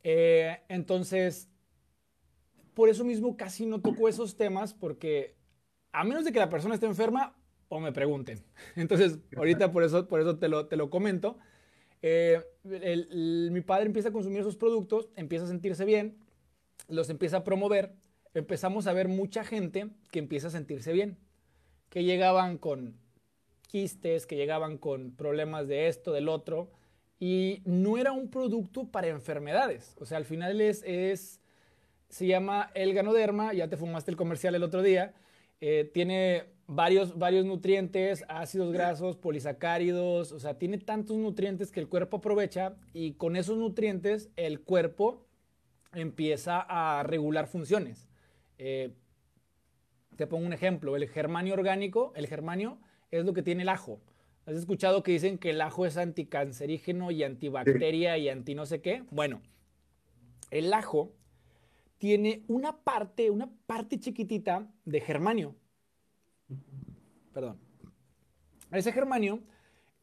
Eh, entonces, por eso mismo casi no toco esos temas porque a menos de que la persona esté enferma o me pregunten. Entonces, ahorita por eso, por eso te, lo, te lo comento. Eh, mi padre empieza a consumir esos productos, empieza a sentirse bien, los empieza a promover, empezamos a ver mucha gente que empieza a sentirse bien que llegaban con quistes, que llegaban con problemas de esto, del otro, y no era un producto para enfermedades. O sea, al final es, es se llama el ganoderma, ya te fumaste el comercial el otro día, eh, tiene varios, varios nutrientes, ácidos grasos, polisacáridos, o sea, tiene tantos nutrientes que el cuerpo aprovecha y con esos nutrientes el cuerpo empieza a regular funciones. Eh, te pongo un ejemplo, el germanio orgánico, el germanio es lo que tiene el ajo. ¿Has escuchado que dicen que el ajo es anticancerígeno y antibacteria y anti no sé qué? Bueno, el ajo tiene una parte, una parte chiquitita de germanio. Perdón. Ese germanio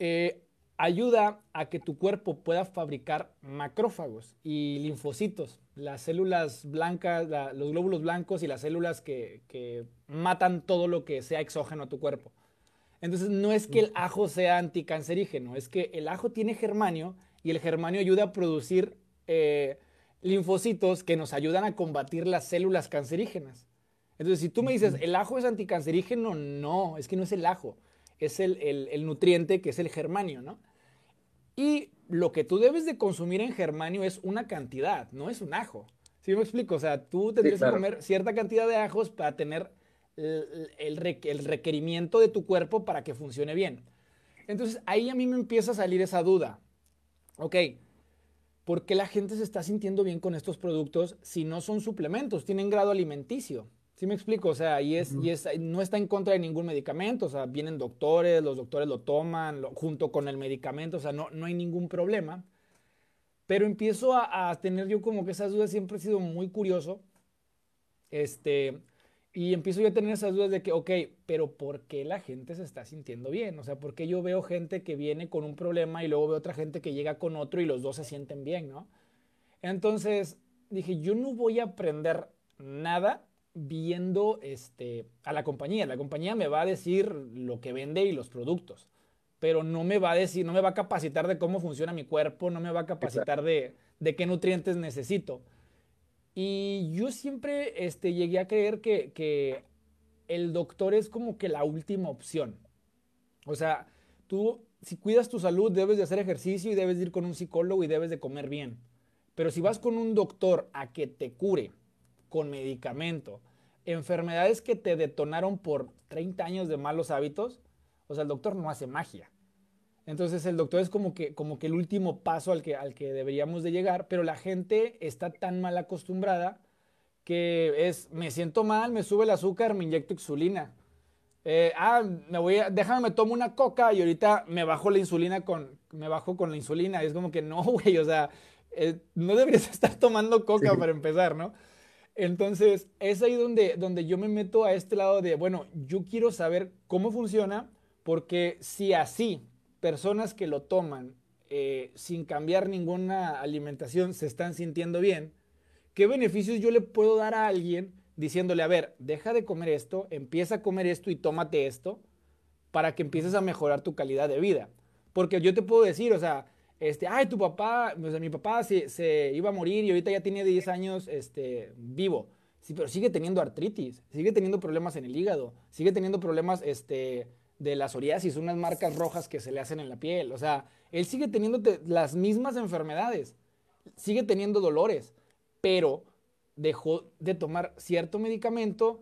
eh, ayuda a que tu cuerpo pueda fabricar macrófagos y linfocitos, las células blancas, los glóbulos blancos y las células que, matan todo lo que sea exógeno a tu cuerpo. Entonces no es que el ajo sea anticancerígeno, es que el ajo tiene germanio y el germanio ayuda a producir eh, linfocitos que nos ayudan a combatir las células cancerígenas. Entonces, si tú me dices, ¿el ajo es anticancerígeno? No, es que no es el ajo, es el, el nutriente que es el germanio, ¿no? Y lo que tú debes de consumir en germanio es una cantidad, no es un ajo. ¿Sí me explico? O sea, tú tendrías que comer cierta cantidad de ajos para tener el, el, requerimiento de tu cuerpo para que funcione bien. Entonces ahí a mí me empieza a salir esa duda. Ok, ¿por qué la gente se está sintiendo bien con estos productos si no son suplementos? Tienen grado alimenticio. ¿Sí me explico? O sea, y es, y es, no está en contra de ningún medicamento, o sea, vienen doctores, los doctores lo toman junto con el medicamento, o sea, no, no hay ningún problema. Pero empiezo a, tener yo como que esas dudas, siempre he sido muy curioso, este, y empiezo yo a tener esas dudas de que, ok, pero ¿por qué la gente se está sintiendo bien? O sea, ¿por qué yo veo gente que viene con un problema y luego veo otra gente que llega con otro y los dos se sienten bien, ¿no? Entonces dije, yo no voy a aprender nada viendo este, a la compañía. La compañía me va a decir lo que vende y los productos, pero no me va a decir, no me va a capacitar de cómo funciona mi cuerpo, no me va a capacitar de, de, qué nutrientes necesito. Y yo siempre este, llegué a creer que, que el doctor es como que la última opción. O sea, tú, si cuidas tu salud, debes de hacer ejercicio y debes de ir con un psicólogo y debes de comer bien. Pero si vas con un doctor a que te cure con medicamento, enfermedades que te detonaron por 30 años de malos hábitos, o sea, el doctor no hace magia. Entonces el doctor es como que, como que el último paso al que, al que deberíamos de llegar, pero la gente está tan mal acostumbrada que es, me siento mal, me sube el azúcar, me inyecto insulina. Eh, ah, me voy a, déjame, me tomo una coca y ahorita me bajo la insulina con, me bajo con la insulina. es como que no, güey, o sea, eh, no deberías estar tomando coca para empezar, ¿no? Entonces, es ahí donde, donde yo me meto a este lado de, bueno, yo quiero saber cómo funciona, porque si así personas que lo toman eh, sin cambiar ninguna alimentación se están sintiendo bien, ¿qué beneficios yo le puedo dar a alguien diciéndole, a ver, deja de comer esto, empieza a comer esto y tómate esto para que empieces a mejorar tu calidad de vida? Porque yo te puedo decir, o sea, este, ay, tu papá, o sea, mi papá se, se, iba a morir y ahorita ya tiene 10 años este, vivo. Sí, pero sigue teniendo artritis, sigue teniendo problemas en el hígado, sigue teniendo problemas este, de la psoriasis, unas marcas rojas que se le hacen en la piel. O sea, él sigue teniendo las mismas enfermedades, sigue teniendo dolores, pero dejó de tomar cierto medicamento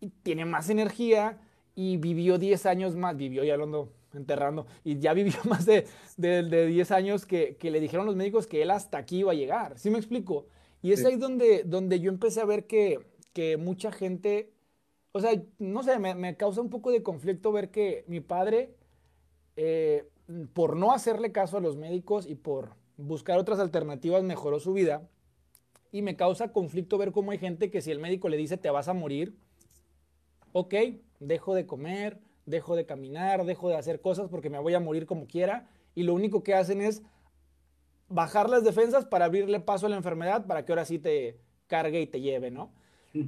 y tiene más energía y vivió 10 años más, vivió ya hablando enterrando. Y ya vivió más de, de, 10 años que, que, le dijeron los médicos que él hasta aquí iba a llegar. ¿Sí me explico? Y es ahí donde, donde yo empecé a ver que, que mucha gente, o sea, no sé, me, causa un poco de conflicto ver que mi padre, eh, por no hacerle caso a los médicos y por buscar otras alternativas, mejoró su vida. Y me causa conflicto ver cómo hay gente que si el médico le dice te vas a morir, ok, dejo de comer, dejo de caminar, dejo de hacer cosas porque me voy a morir como quiera y lo único que hacen es bajar las defensas para abrirle paso a la enfermedad para que ahora sí te cargue y te lleve, ¿no?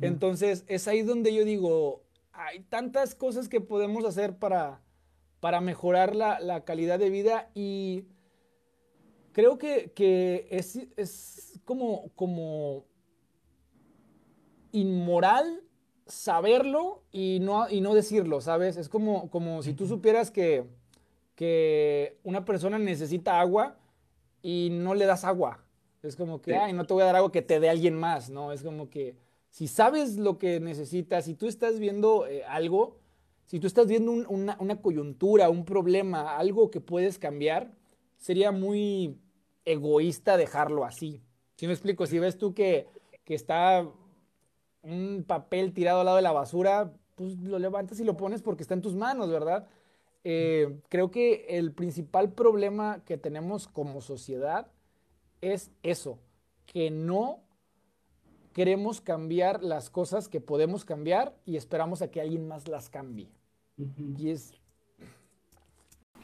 Entonces es ahí donde yo digo, hay tantas cosas que podemos hacer para, para mejorar la, calidad de vida y creo que, que es, es, como, como inmoral saberlo y no, y no decirlo, ¿sabes? Es como, como si tú supieras que, que una persona necesita agua y no le das agua. Es como que, ay, no te voy a dar agua que te dé alguien más, ¿no? Es como que si sabes lo que necesitas, si tú estás viendo eh, algo, si tú estás viendo una, coyuntura, un problema, algo que puedes cambiar, sería muy egoísta dejarlo así. ¿Sí me explico? Si ves tú que, que está un papel tirado al lado de la basura, pues lo levantas y lo pones porque está en tus manos, ¿verdad? Eh, creo que el principal problema que tenemos como sociedad es eso, que no queremos cambiar las cosas que podemos cambiar y esperamos a que alguien más las cambie. Y es...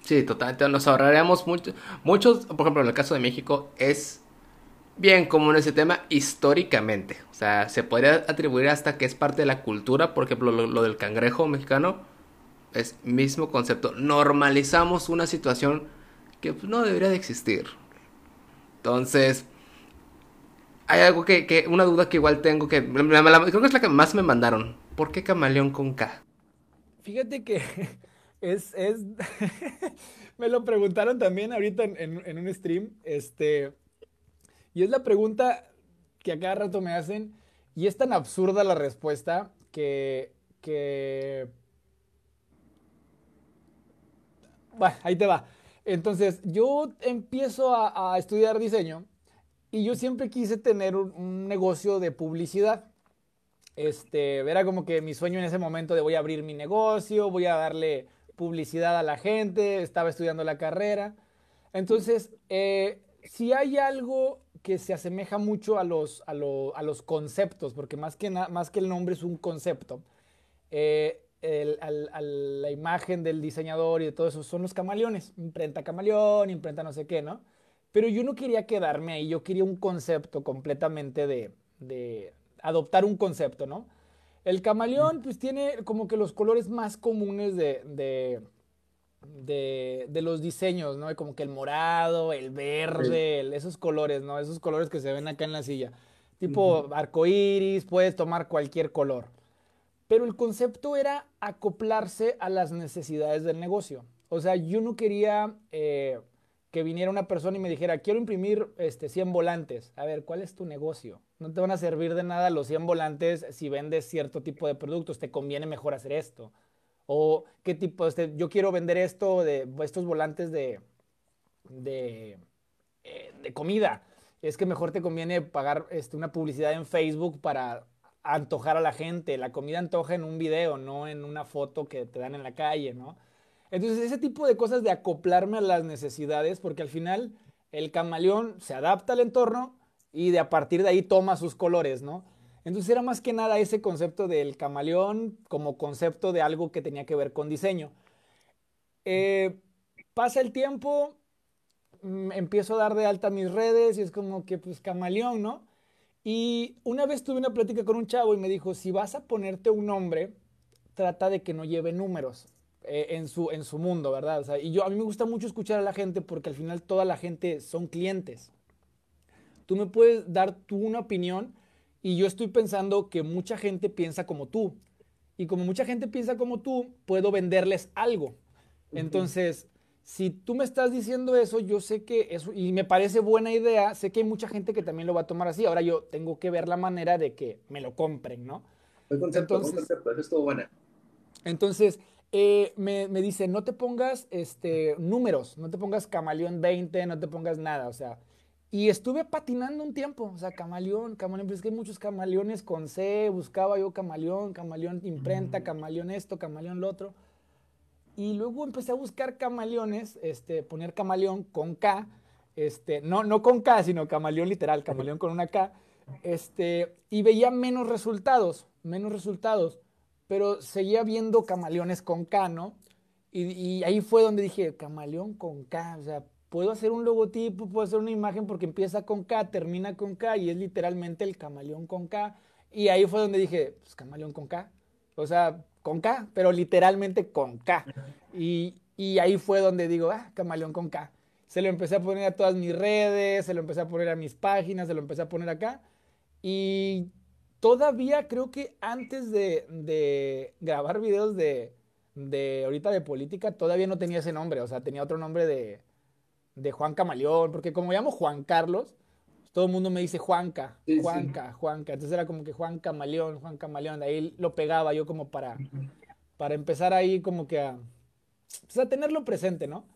Sí, totalmente, nos ahorraríamos mucho, muchos, por ejemplo, en el caso de México, es bien común ese tema históricamente. O sea, se podría atribuir hasta que es parte de la cultura. Por ejemplo, lo, del cangrejo mexicano es mismo concepto. Normalizamos una situación que pues, no debería de existir. Entonces, hay algo que, una duda que igual tengo que, creo que es la que más me mandaron. ¿por qué camaleón con K? Fíjate que es, es... me lo preguntaron también ahorita en, en, un stream, este, y es la pregunta que a cada rato me hacen, y es tan absurda la respuesta que, que... Bueno, ahí te va. Entonces, yo empiezo a estudiar diseño y yo siempre quise tener un, negocio de publicidad. Este, era como que mi sueño en ese momento de voy a abrir mi negocio, voy a darle publicidad a la gente, estaba estudiando la carrera. Entonces, eh, si hay algo que se asemeja mucho a los, a, los conceptos, porque más que, más que el nombre es un concepto, eh, la imagen del diseñador y de todo eso son los camaleones, imprenta camaleón, imprenta no sé qué, ¿no? Pero yo no quería quedarme ahí, yo quería un concepto completamente de, de adoptar un concepto, ¿no? El camaleón, pues tiene como que los colores más comunes de, de, de, los diseños, ¿no? Como que el morado, el verde, esos colores, ¿no? Esos colores que se ven acá en la silla. Tipo arco iris, puedes tomar cualquier color. Pero el concepto era acoplarse a las necesidades del negocio. O sea, yo no quería eh, que viniera una persona y me dijera, quiero imprimir este, 100 volantes. A ver, ¿cuál es tu negocio? No te van a servir de nada los 100 volantes si vendes cierto tipo de productos. Te conviene mejor hacer esto. O qué tipo, este, yo quiero vender esto de estos volantes de, de, eh, de comida. Es que mejor te conviene pagar este, una publicidad en Facebook para antojar a la gente. La comida antoja en un video, no en una foto que te dan en la calle, ¿no? Entonces, ese tipo de cosas de acoplarme a las necesidades, porque al final el camaleón se adapta al entorno y de a partir de ahí toma sus colores, ¿no? Entonces era más que nada ese concepto del camaleón como concepto de algo que tenía que ver con diseño. Eh, pasa el tiempo, mm, empiezo a dar de alta mis redes y es como que pues camaleón, ¿no? Y una vez tuve una plática con un chavo y me dijo, si vas a ponerte un nombre, trata de que no lleve números. Eh, en, su, en su mundo, ¿verdad? O sea, y yo, a mí me gusta mucho escuchar a la gente porque al final toda la gente son clientes. Tú me puedes dar tú una opinión y yo estoy pensando que mucha gente piensa como tú. Y como mucha gente piensa como tú, puedo venderles algo. Entonces, si tú me estás diciendo eso, yo sé que eso, y me parece buena idea, sé que hay mucha gente que también lo va a tomar así. Ahora yo tengo que ver la manera de que me lo compren, ¿no? El concepto, entonces, concepto, eso estuvo buena. Entonces, eh, me, me, dice, no te pongas este, números, no te pongas camaleón 20, no te pongas nada, o sea, y estuve patinando un tiempo, o sea, camaleón, camaleón, pero es que hay muchos camaleones con C, buscaba yo camaleón, camaleón imprenta, camaleón esto, camaleón lo otro. Y luego empecé a buscar camaleones, este, poner camaleón con K, este, no, no con K, sino camaleón literal, camaleón con una K, este, y veía menos resultados, menos resultados pero seguía viendo camaleones con K, ¿no? Y, ahí fue donde dije, camaleón con K, o sea, puedo hacer un logotipo, puedo hacer una imagen porque empieza con K, termina con K y es literalmente el camaleón con K. Y ahí fue donde dije, pues camaleón con K, o sea, con K, pero literalmente con K. Y, y ahí fue donde digo, ah, camaleón con K. Se lo empecé a poner a todas mis redes, se lo empecé a poner a mis páginas, se lo empecé a poner acá. Y todavía creo que antes de, grabar videos de, ahorita de política, todavía no tenía ese nombre, o sea, tenía otro nombre de, Juan Camaleón, porque como me llamo Juan Carlos, todo el mundo me dice Juanca, Juanca, Juanca, entonces era como que Juan Camaleón, Juan Camaleón, de ahí lo pegaba yo como para, para empezar ahí como que a, pues, a tenerlo presente, ¿no?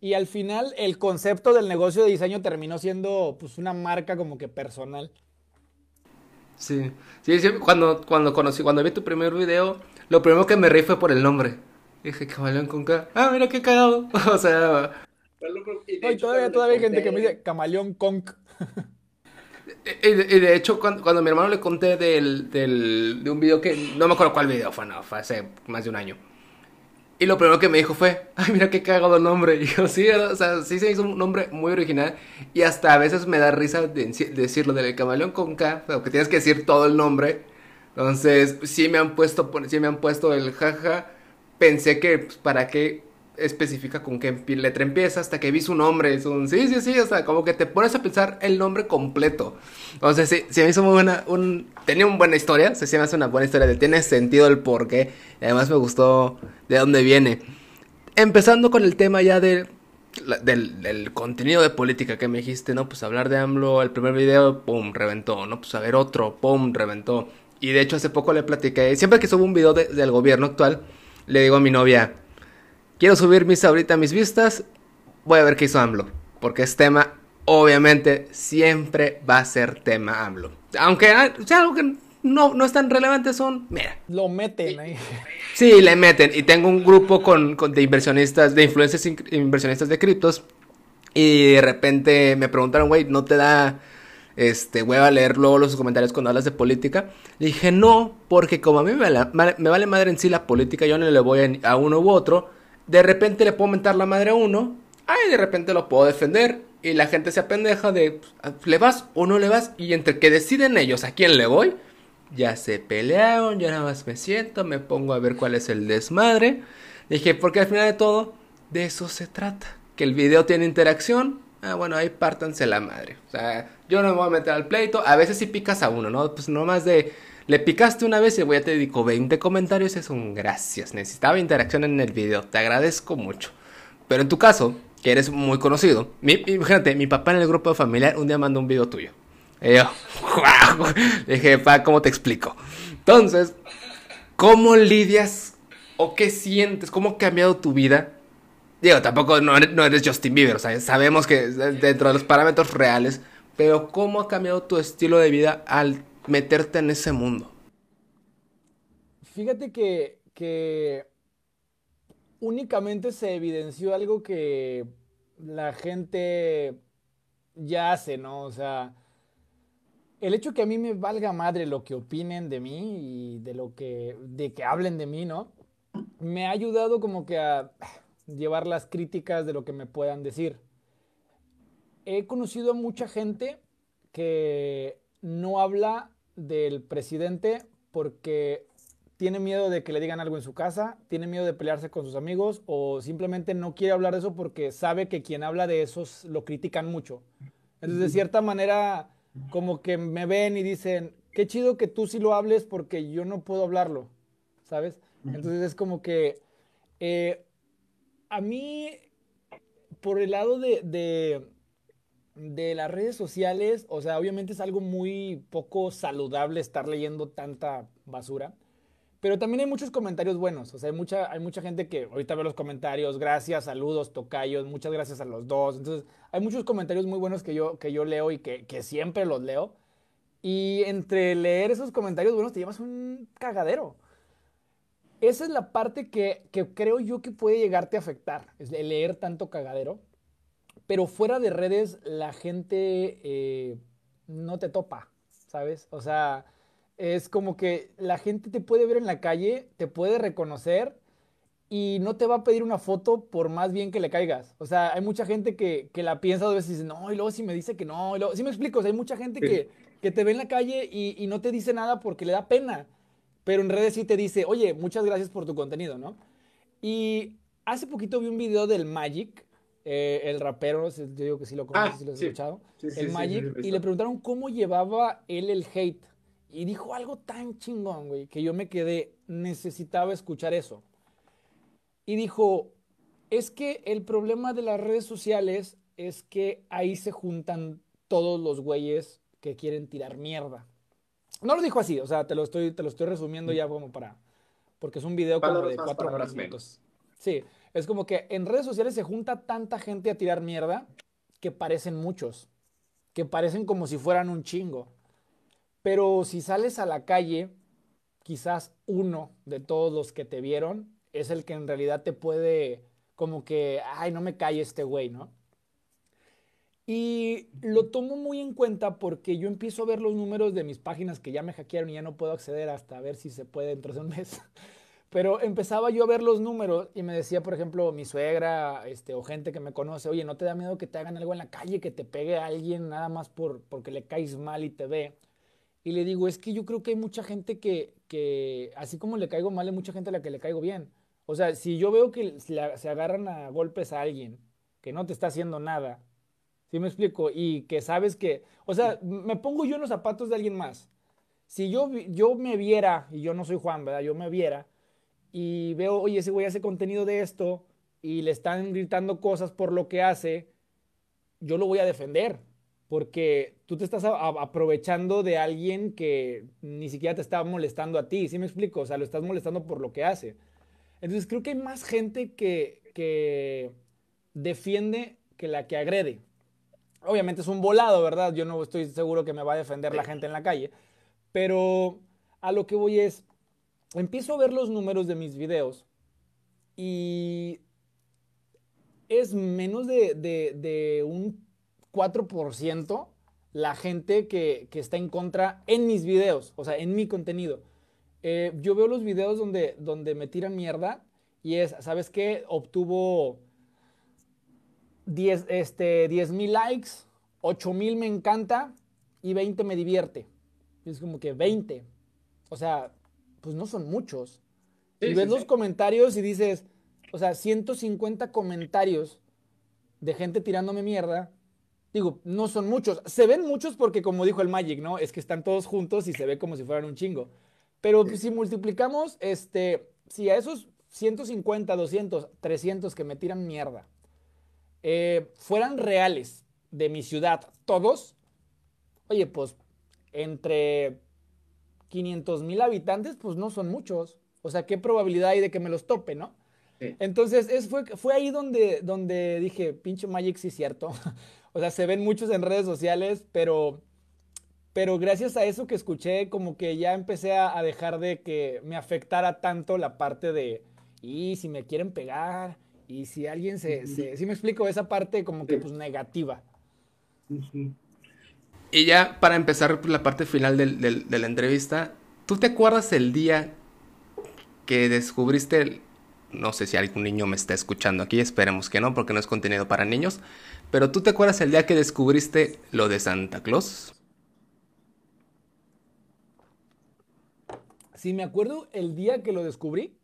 Y al final el concepto del negocio de diseño terminó siendo pues una marca como que personal. Sí, sí, sí, cuando, cuando conocí, cuando vi tu primer video, lo primero que me reí fue por el nombre. Dije, camaleón con K. Ah, mira qué cagado. o sea. todavía, todavía hay gente que me dice camaleón con y, y, de hecho, cuando, cuando mi hermano le conté del, del, de un video que. No me acuerdo cuál video fue, no, fue hace más de un año. Y lo primero que me dijo fue, ay, mira qué cagado el nombre. Y yo, sí, o sea, sí se hizo un nombre muy original. Y hasta a veces me da risa de, decirlo del camaleón con K, pero que tienes que decir todo el nombre. Entonces, sí me han puesto, sí me han puesto el jaja. Pensé que, pues, ¿para qué especifica con qué letra empieza hasta que vi su nombre. Sí, sí, sí, o sea, como que te pones a pensar el nombre completo. Sea, sí, sí me hizo muy buena, tenía una buena historia, se sí, me hace una buena historia, tiene sentido el porqué, y además me gustó de dónde viene. Empezando con el tema ya de, del, contenido de política que me dijiste, ¿no? Pues hablar de AMLO, el primer video, pum, reventó, ¿no? Pues a ver otro, pum, reventó. Y de hecho hace poco le platiqué, siempre que subo un video del gobierno actual, le digo a mi novia, quiero subir mis ahorita mis vistas, voy a ver qué hizo AMLO. Porque es tema, obviamente, siempre va a ser tema AMLO. Aunque sea algo que no, no es tan relevante, son, mira. Lo meten ahí. Sí, le meten. Y tengo un grupo con, de inversionistas, de influencers inversionistas de criptos. Y de repente me preguntaron, güey, ¿no te da este, a leer luego los comentarios cuando hablas de política. Le dije, no, porque como a mí me, me, vale madre en sí la política, yo no le voy a, uno u otro. De repente le puedo mentar la madre a uno, ay, de repente lo puedo defender. Y la gente se apendeja de, ¿le vas o no le vas? Y entre que deciden ellos a quién le voy, ya se pelearon, yo nada más me siento, me pongo a ver cuál es el desmadre. Dije, porque al final de todo, de eso se trata. Que el video tiene interacción, ah, bueno, ahí pártanse la madre. O sea, yo no me voy a meter al pleito. A veces si picas a uno, ¿no? Pues nomás de. Le picaste una vez y voy a te dedico 20 comentarios. Es un gracias. Necesitaba interacción en el video. Te agradezco mucho. Pero en tu caso, que eres muy conocido. Mi, imagínate, mi papá en el grupo familiar un día mandó un video tuyo. Y yo. Le dije, pa, ¿cómo te explico? Entonces, ¿cómo lidias o qué sientes? ¿Cómo ha cambiado tu vida? Digo, tampoco no eres, no eres Justin Bieber, o sea, sabemos que dentro de los parámetros reales pero ¿cómo ha cambiado tu estilo de vida al meterte en ese mundo? Fíjate que, únicamente se evidenció algo que la gente ya hace, ¿no? O sea, el hecho que a mí me valga madre lo que opinen de mí y de lo que, de que hablen de mí, ¿no? Me ha ayudado como que a llevar las críticas de lo que me puedan decir he conocido a mucha gente que no habla del presidente porque tiene miedo de que le digan algo en su casa, tiene miedo de pelearse con sus amigos o simplemente no quiere hablar de eso porque sabe que quien habla de eso lo critican mucho. Entonces, de cierta manera, como que me ven y dicen, qué chido que tú sí lo hables porque yo no puedo hablarlo, ¿sabes? Entonces es como que eh, a mí, por el lado de de las redes sociales, o sea, obviamente es algo muy poco saludable estar leyendo tanta basura, pero también hay muchos comentarios buenos, o sea, hay mucha, hay mucha gente que ahorita ve los comentarios, gracias, saludos, tocayos, muchas gracias a los dos, entonces hay muchos comentarios muy buenos que yo, que yo leo y que, siempre los leo, y entre leer esos comentarios buenos te llevas un cagadero. Esa es la parte que, que creo yo que puede llegarte a afectar, es leer tanto cagadero pero fuera de redes la gente eh, no te topa, ¿sabes? O sea, es como que la gente te puede ver en la calle, te puede reconocer y no te va a pedir una foto por más bien que le caigas. O sea, hay mucha gente que, la piensa dos veces y dice, no, y luego si me dice que no, y luego, sí me explico, o sea, hay mucha gente que, que, te ve en la calle y, y, no te dice nada porque le da pena, pero en redes sí te dice, oye, muchas gracias por tu contenido, ¿no? Y hace poquito vi un video del Magic, eh, el rapero, yo digo que sí lo conoces, ah, si lo has escuchado, el Magic, y le preguntaron cómo llevaba él el hate. Y dijo algo tan chingón, güey, que yo me quedé, necesitaba escuchar eso. Y dijo, es que el problema de las redes sociales es que ahí se juntan todos los güeyes que quieren tirar mierda. No lo dijo así, o sea, te lo estoy, te lo estoy resumiendo ya como para, porque es un video como de cuatro minutos. Sí, es como que en redes sociales se junta tanta gente a tirar mierda que parecen muchos, que parecen como si fueran un chingo. Pero si sales a la calle, quizás uno de todos los que te vieron es el que en realidad te puede como que, ay, no me cae este güey, ¿no? Y lo tomo muy en cuenta porque yo empiezo a ver los números de mis páginas que ya me hackearon y ya no puedo acceder hasta ver si se puede dentro de un mes. Pero empezaba yo a ver los números y me decía, por ejemplo, mi suegra este, o gente que me conoce, oye, ¿no te da miedo que te hagan algo en la calle, que te pegue a alguien nada más por, porque le caes mal y te ve? Y le digo, es que yo creo que hay mucha gente que, que, así como le caigo mal, hay mucha gente a la que le caigo bien. O sea, si yo veo que se agarran a golpes a alguien que no te está haciendo nada, ¿sí me explico? Y que sabes que, o sea, me pongo yo en los zapatos de alguien más. Si yo, yo me viera, y yo no soy Juan, ¿verdad? Yo me viera y veo, oye, ese güey hace contenido de esto y le están gritando cosas por lo que hace, yo lo voy a defender. Porque tú te estás aprovechando de alguien que ni siquiera te está molestando a ti, ¿sí me explico? O sea, lo estás molestando por lo que hace. Entonces creo que hay más gente que, que defiende que la que agrede. Obviamente es un volado, ¿verdad? Yo no estoy seguro que me va a defender la gente en la calle, pero a lo que voy es, empiezo a ver los números de mis videos y es menos de, un 4% la gente que, está en contra en mis videos, o sea, en mi contenido. Eh, yo veo los videos donde, donde me tiran mierda y es, ¿sabes qué? Obtuvo 10 este, mil likes, 8 mil me encanta y 20 me divierte. es como que 20. O sea, pues no son muchos. y ves los comentarios y dices, o sea, 150 comentarios de gente tirándome mierda. Digo, no son muchos. Se ven muchos porque, como dijo el Magic, ¿no? Es que están todos juntos y se ve como si fueran un chingo. Pero si multiplicamos, este, si a esos 150, 200, 300 que me tiran mierda eh, fueran reales de mi ciudad, todos, oye, pues entre 500 mil habitantes, pues no son muchos. O sea, ¿qué probabilidad hay de que me los tope, no? Entonces, es, fue, fue ahí donde, donde dije, pinche Magic, sí cierto. o sea, se ven muchos en redes sociales, pero, pero gracias a eso que escuché, como que ya empecé a, dejar de que me afectara tanto la parte de, y si me quieren pegar, y si alguien se, si me explico, esa parte como que pues negativa. Y ya para empezar la parte final de la entrevista, ¿tú te acuerdas el día que descubriste, no sé si algún niño me está escuchando aquí, esperemos que no, porque no es contenido para niños, pero ¿tú te acuerdas el día que descubriste lo de Santa Claus? Sí, me acuerdo el día que lo descubrí.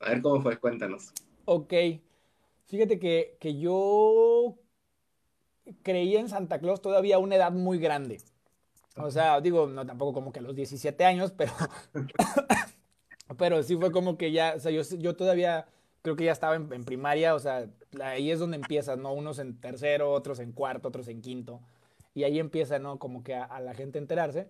A ver cómo fue, cuéntanos. Ok, fíjate que, que yo creía en Santa Claus todavía a una edad muy grande. O sea, digo, no tampoco como que a los 17 años, pero, pero sí fue como que ya, o sea, yo, yo todavía creo que ya estaba en, primaria, o sea, ahí es donde empiezas, ¿no? Unos en tercero, otros en cuarto, otros en quinto. Y ahí empieza, ¿no? Como que a, la gente enterarse.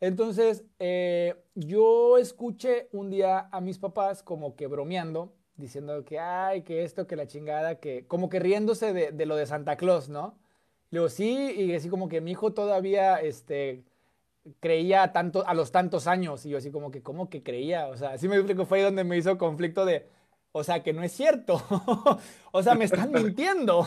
Entonces, eh, yo escuché un día a mis papás como que bromeando diciendo que, ay, que esto, que la chingada, que como que riéndose de, lo de Santa Claus, ¿no? Luego sí, y así como que mi hijo todavía, este, creía tanto, a los tantos años, y yo así como que, ¿cómo que creía? O sea, así me explico, fue ahí donde me hizo conflicto de, o sea, que no es cierto, o sea, me están mintiendo.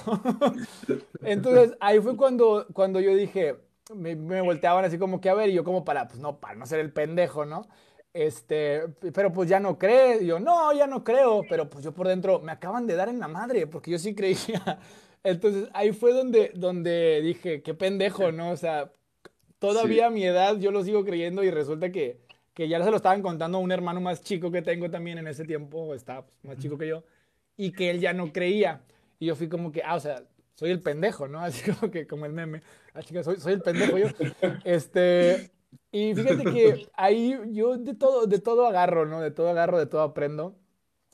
Entonces, ahí fue cuando, cuando yo dije, me, me volteaban así como que, a ver, y yo como para, pues no, para no ser el pendejo, ¿no? Este, pero pues ya no cree. yo, no, ya no creo. Pero pues yo por dentro, me acaban de dar en la madre, porque yo sí creía. Entonces ahí fue donde, donde dije, qué pendejo, ¿no? O sea, todavía a mi edad yo lo sigo creyendo y resulta que, que ya se lo estaban contando a un hermano más chico que tengo también en ese tiempo, está pues, más chico que yo, y que él ya no creía. Y yo fui como que, ah, o sea, soy el pendejo, ¿no? Así como que, como el meme. Ah, chica, soy, soy el pendejo yo. Este, y fíjate que ahí yo de todo, de todo agarro, ¿no? De todo agarro, de todo aprendo.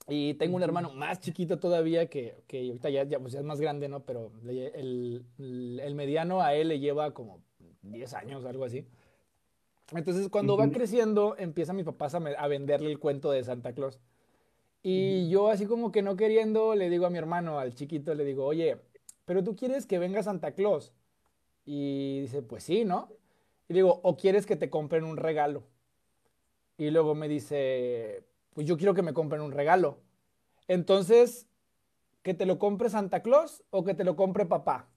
Y tengo un hermano más chiquito todavía que, que ahorita ya, ya, pues ya es más grande, ¿no? Pero el, el, mediano a él le lleva como 10 años, algo así. Entonces, cuando va creciendo, empieza mi papá a, a, venderle el cuento de Santa Claus. Y yo así como que no queriendo, le digo a mi hermano, al chiquito, le digo, oye, pero tú quieres que venga Santa Claus. Y dice, pues sí, ¿no? Y digo, ¿o quieres que te compren un regalo? Y luego me dice, pues yo quiero que me compren un regalo. Entonces, ¿que te lo compre Santa Claus o que te lo compre papá?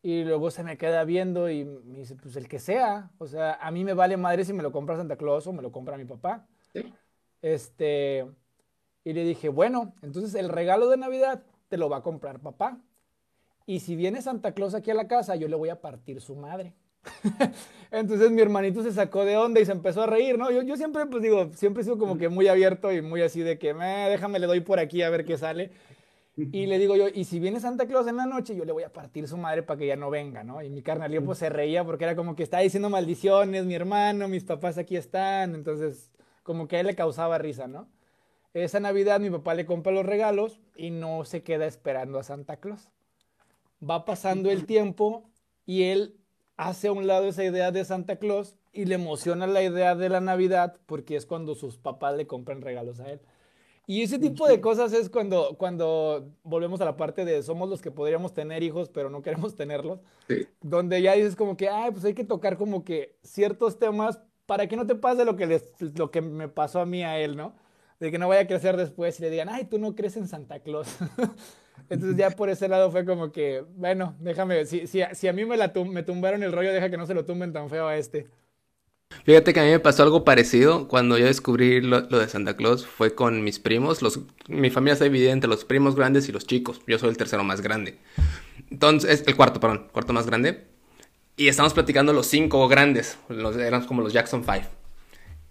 Y luego se me queda viendo y me dice, pues el que sea. O sea, a mí me vale madre si me lo compra Santa Claus o me lo compra mi papá. Este, y le dije, bueno, entonces el regalo de Navidad te lo va a comprar papá. Y si viene Santa Claus aquí a la casa, yo le voy a partir su madre. Entonces mi hermanito se sacó de onda y se empezó a reír, ¿no? Yo, siempre, pues digo, siempre he como que muy abierto y muy así de que, déjame, le doy por aquí a ver qué sale. Y le digo yo, y si viene Santa Claus en la noche, yo le voy a partir su madre para que ya no venga, ¿no? Y mi carnalío pues se reía porque era como que está diciendo maldiciones, mi hermano, mis papás aquí están, entonces como que a él le causaba risa, ¿no? Esa Navidad mi papá le compra los regalos y no se queda esperando a Santa Claus. Va pasando el tiempo y él hace a un lado esa idea de Santa Claus y le emociona la idea de la Navidad porque es cuando sus papás le compran regalos a él. Y ese tipo de cosas es cuando, cuando volvemos a la parte de somos los que podríamos tener hijos, pero no queremos tenerlos. Donde ya dices como que, ay, pues hay que tocar como que ciertos temas para que no te pase lo que, les, lo que me pasó a mí a él, ¿no? De que no vaya a crecer después y le digan, ay, tú no crees en Santa Claus. Entonces ya por ese lado fue como que, bueno, déjame, si, si, si a mí me, la me tumbaron el rollo, deja que no se lo tumben tan feo a este. Fíjate que a mí me pasó algo parecido cuando yo descubrí lo, de Santa Claus. Fue con mis primos. Los, mi familia está dividida entre los primos grandes y los chicos. Yo soy el tercero más grande. Entonces, el cuarto, perdón, cuarto más grande. Y estábamos platicando los cinco grandes. Los, eran como los Jackson Five.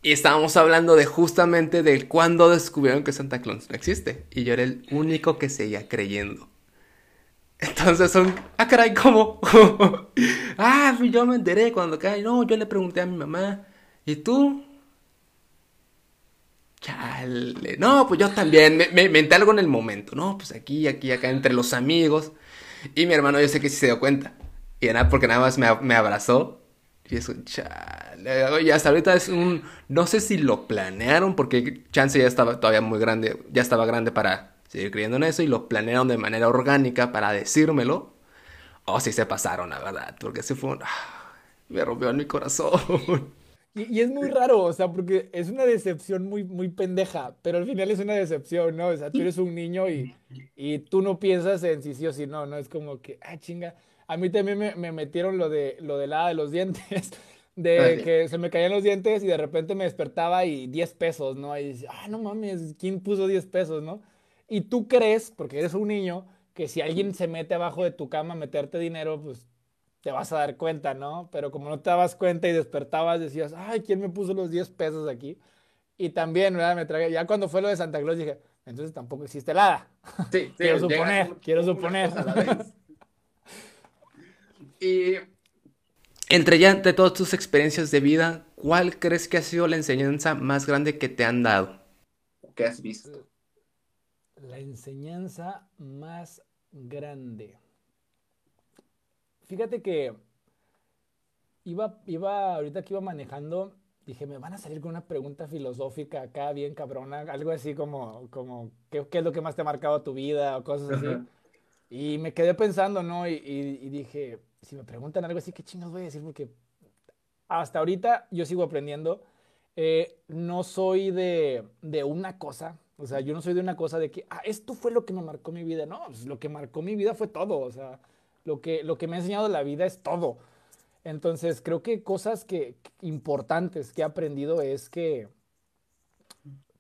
Y estábamos hablando de justamente de cuándo descubrieron que Santa Claus no existe. Y yo era el único que seguía creyendo. Entonces son, ah, caray, ¿cómo? ah, yo me enteré cuando cae. No, yo le pregunté a mi mamá. ¿Y tú? Chale. No, pues yo también. Me, me, me algo en el momento. No, pues aquí, aquí, acá, entre los amigos. Y mi hermano, yo sé que sí se dio cuenta. Y nada, porque nada más me abrazó. Y eso, chale. Y hasta ahorita es un. No sé si lo planearon, porque Chance ya estaba todavía muy grande. Ya estaba grande para seguir creyendo en eso y lo planearon de manera orgánica para decírmelo. O si se pasaron, la verdad, porque se fue un... Ah, me rompió en mi corazón. Y, es muy raro, o sea, porque es una decepción muy, muy pendeja, pero al final es una decepción, ¿no? O sea, tú eres un niño y, y tú no piensas en si sí o si no, ¿no? Es como que, ah, chinga. A mí también me, me metieron lo de, lo de la de los dientes, de que se me caían los dientes y de repente me despertaba y 10 pesos, ¿no? Y dices, ah, no mames, ¿quién puso 10 pesos, no? Y tú crees, porque eres un niño, que si alguien se mete abajo de tu cama a meterte dinero, pues te vas a dar cuenta, ¿no? Pero como no te dabas cuenta y despertabas, decías, ay, ¿quién me puso los 10 pesos aquí? Y también, ¿verdad? Me tragué, ya cuando fue lo de Santa Claus dije, entonces tampoco existe nada. Sí, sí quiero suponer, quiero suponer. Y entre ya de todas tus experiencias de vida, ¿cuál crees que ha sido la enseñanza más grande que te han dado? ¿Qué has visto? La enseñanza más grande. Fíjate que iba, iba, ahorita que iba manejando, dije, me van a salir con una pregunta filosófica acá, bien cabrona, algo así como, como ¿qué, es lo que más te ha marcado tu vida? o cosas así. Y me quedé pensando, ¿no? Y, dije, si me preguntan algo así, ¿qué chingos voy a decir? Porque hasta ahorita yo sigo aprendiendo. Eh, no soy de, de una cosa, o sea, yo no soy de una cosa de que, ah, esto fue lo que me marcó mi vida. No, pues, lo que marcó mi vida fue todo. O sea, lo que, lo que me ha enseñado la vida es todo. Entonces, creo que cosas que, importantes que he aprendido es que,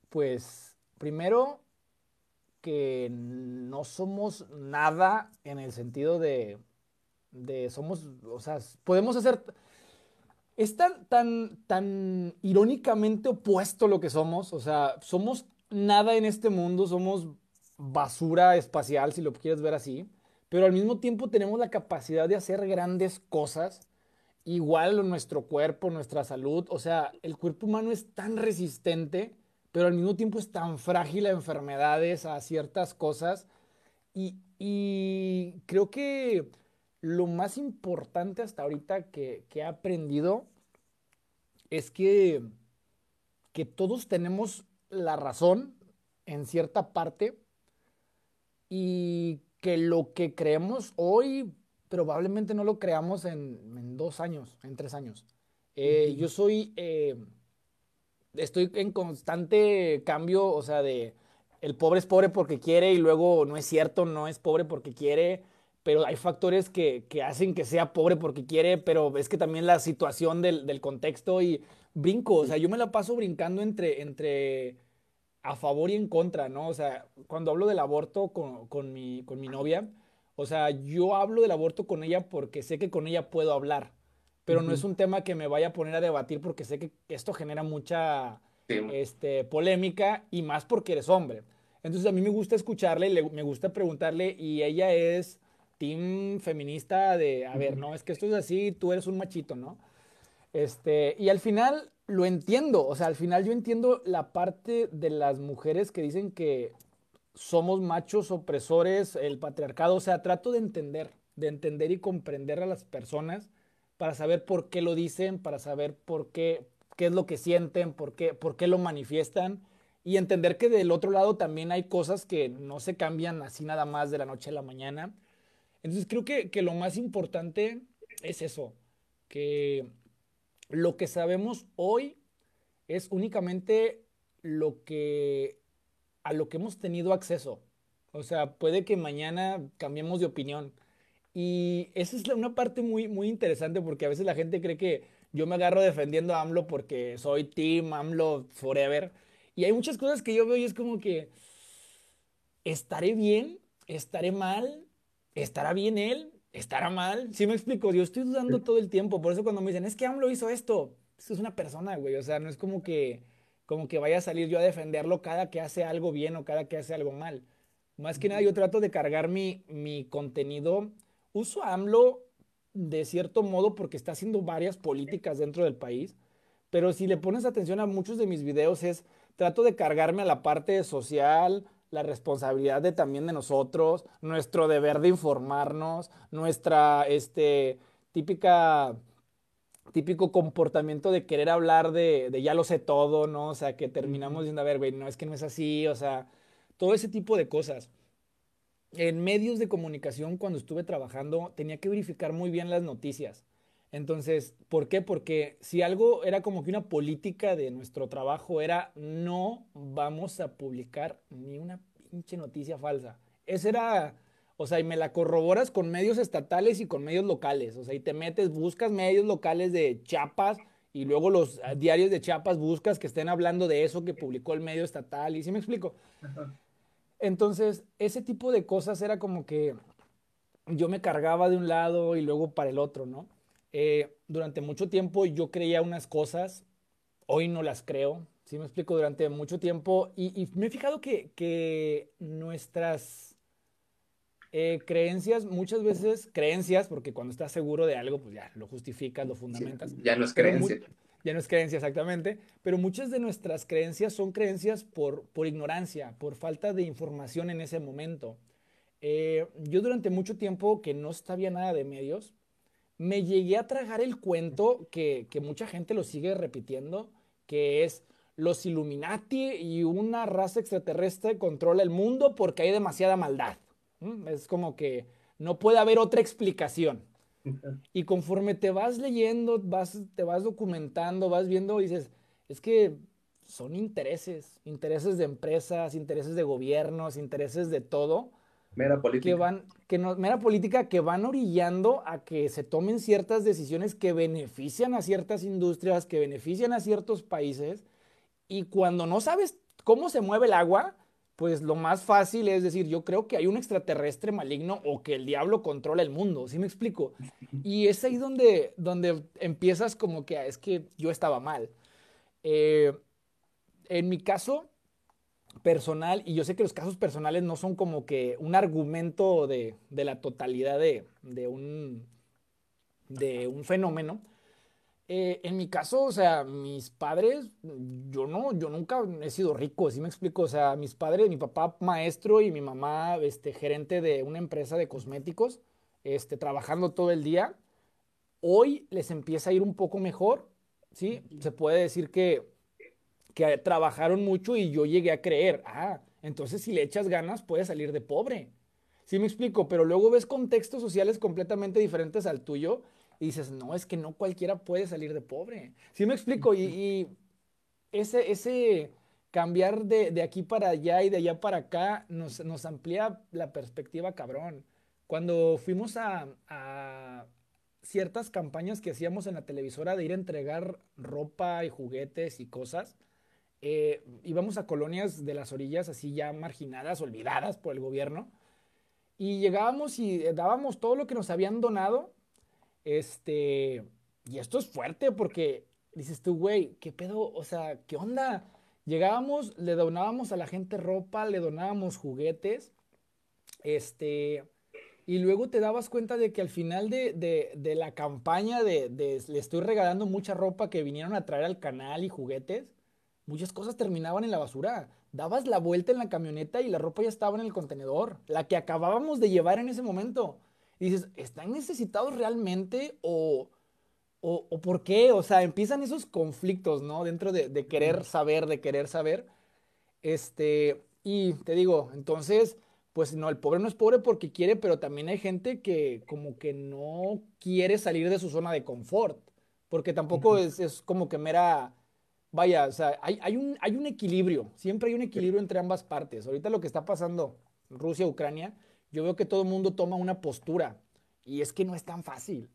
pues, primero, que no somos nada en el sentido de, de somos, o sea, podemos hacer es tan, tan, tan irónicamente opuesto lo que somos. O sea, somos nada en este mundo, somos basura espacial, si lo quieres ver así, pero al mismo tiempo tenemos la capacidad de hacer grandes cosas, igual nuestro cuerpo, nuestra salud, o sea, el cuerpo humano es tan resistente, pero al mismo tiempo es tan frágil a enfermedades, a ciertas cosas, y, creo que lo más importante hasta ahorita que, que he aprendido es que, que todos tenemos la razón en cierta parte y que lo que creemos hoy probablemente no lo creamos en, dos años, en tres años. Eh, yo soy, eh, estoy en constante cambio, o sea, de el pobre es pobre porque quiere y luego no es cierto, no es pobre porque quiere, pero hay factores que, hacen que sea pobre porque quiere, pero es que también la situación del, del contexto y brinco, o sea, yo me la paso brincando entre, entre a favor y en contra, ¿no? O sea, cuando hablo del aborto con, con, mi, con mi novia, o sea, yo hablo del aborto con ella porque sé que con ella puedo hablar. pero no es un tema que me vaya a poner a debatir porque sé que esto genera mucha este, polémica y más porque eres hombre. Entonces a mí me gusta escucharle, le, me gusta preguntarle y ella es team feminista de, a ver, no, es que esto es así, tú eres un machito, ¿no? Este, y al final lo entiendo, o sea, al final yo entiendo la parte de las mujeres que dicen que somos machos opresores, el patriarcado, o sea, trato de entender, de entender y comprender a las personas para saber por qué lo dicen, para saber por qué, qué es lo que sienten, por qué, por qué lo manifiestan y entender que del otro lado también hay cosas que no se cambian así nada más de la noche a la mañana. Entonces creo que, que lo más importante es eso, que lo que sabemos hoy es únicamente lo que a lo que hemos tenido acceso. O sea, puede que mañana cambiemos de opinión. Y esa es una parte muy, muy interesante porque a veces la gente cree que yo me agarro defendiendo a AMLO porque soy Team AMLO Forever. Y hay muchas cosas que yo veo y es como que, ¿estaré bien? ¿Estaré mal? ¿Estará bien él? ¿Estará mal? Sí me explico, yo estoy dudando todo el tiempo, por eso cuando me dicen, es que AMLO hizo esto, esto es una persona, güey, o sea, no es como que, como que vaya a salir yo a defenderlo cada que hace algo bien o cada que hace algo mal. Más que nada yo trato de cargar mi, mi contenido, uso AMLO de cierto modo porque está haciendo varias políticas dentro del país, pero si le pones atención a muchos de mis videos es, trato de cargarme a la parte social, la responsabilidad de también de nosotros, nuestro deber de informarnos, nuestra este, típica típico comportamiento de querer hablar de, de, ya lo sé todo, ¿no? O sea, que terminamos diciendo, a ver, güey, no es que no es así, o sea, todo ese tipo de cosas. En medios de comunicación, cuando estuve trabajando, tenía que verificar muy bien las noticias. Entonces, ¿por qué? Porque si algo era como que una política de nuestro trabajo era no vamos a publicar ni una pinche noticia falsa. Esa era, o sea, y me la corroboras con medios estatales y con medios locales. O sea, y te metes, buscas medios locales de Chiapas y luego los ah, diarios de Chiapas buscas que estén hablando de eso que publicó el medio estatal. ¿Y si me explico? Entonces, ese tipo de cosas era como que yo me cargaba de un lado y luego para el otro, ¿no? Eh, durante mucho tiempo yo creía unas cosas, hoy no las creo, ¿sí me explico? Durante mucho tiempo y, me he fijado que, que nuestras eh, creencias, muchas veces creencias, porque cuando estás seguro de algo, pues ya lo justificas, lo fundamentas. ya no es creencia. ya no es creencia exactamente, pero muchas de nuestras creencias son creencias por, por ignorancia, por falta de información en ese momento. Eh, yo durante mucho tiempo que no sabía nada de medios, me llegué a tragar el cuento que, mucha gente lo sigue repitiendo, que es los Illuminati y una raza extraterrestre controla el mundo porque hay demasiada maldad. Es como que no puede haber otra explicación. Y conforme te vas leyendo, vas, te vas documentando, vas viendo, dices, es que son intereses, intereses de empresas, intereses de gobiernos, intereses de todo, Mera política. Que van, que no, mera política que van orillando a que se tomen ciertas decisiones que benefician a ciertas industrias, que benefician a ciertos países. Y cuando no sabes cómo se mueve el agua, pues lo más fácil es decir, yo creo que hay un extraterrestre maligno o que el diablo controla el mundo, ¿sí me explico? Y es ahí donde, donde empiezas como que ah, es que yo estaba mal. Eh, en mi caso, personal, y yo sé que los casos personales no son como que un argumento de, la totalidad de, un, de un fenómeno. Eh, en mi caso, o sea, mis padres, yo no, yo nunca he sido rico, ¿sí me explico? O sea, mis padres, mi papá maestro y mi mamá, este, gerente de una empresa de cosméticos, este, trabajando todo el día. Hoy les empieza a ir un poco mejor, ¿sí? Se puede decir que que trabajaron mucho y yo llegué a creer, ah, entonces si le echas ganas puedes salir de pobre. Sí me explico, pero luego ves contextos sociales completamente diferentes al tuyo y dices, no, es que no cualquiera puede salir de pobre. Sí me explico, y, ese, ese cambiar de, aquí para allá y de allá para acá nos, nos amplía la perspectiva cabrón. Cuando fuimos a, a ciertas campañas que hacíamos en la televisora de ir a entregar ropa y juguetes y cosas, eh, íbamos a colonias de las orillas así ya marginadas, olvidadas por el gobierno, y llegábamos y dábamos todo lo que nos habían donado, este, y esto es fuerte porque dices tú, güey, ¿qué pedo? O sea, ¿qué onda? Llegábamos, le donábamos a la gente ropa, le donábamos juguetes, este, y luego te dabas cuenta de que al final de, la campaña de, de, le estoy regalando mucha ropa que vinieron a traer al canal y juguetes, muchas cosas terminaban en la basura. Dabas la vuelta en la camioneta y la ropa ya estaba en el contenedor, la que acabábamos de llevar en ese momento. Y dices, ¿están necesitados realmente o, o, por qué? O sea, empiezan esos conflictos, ¿no? Dentro de, de querer saber, de querer saber. Este, y te digo, entonces pues no, el pobre no es pobre porque quiere, pero también hay gente que como que no quiere salir de su zona de confort, porque tampoco es, como que mera, vaya, o sea, hay, un, hay un equilibrio, siempre hay un equilibrio entre ambas partes. Ahorita lo que está pasando Rusia-Ucrania, yo veo que todo el mundo toma una postura y es que no es tan fácil.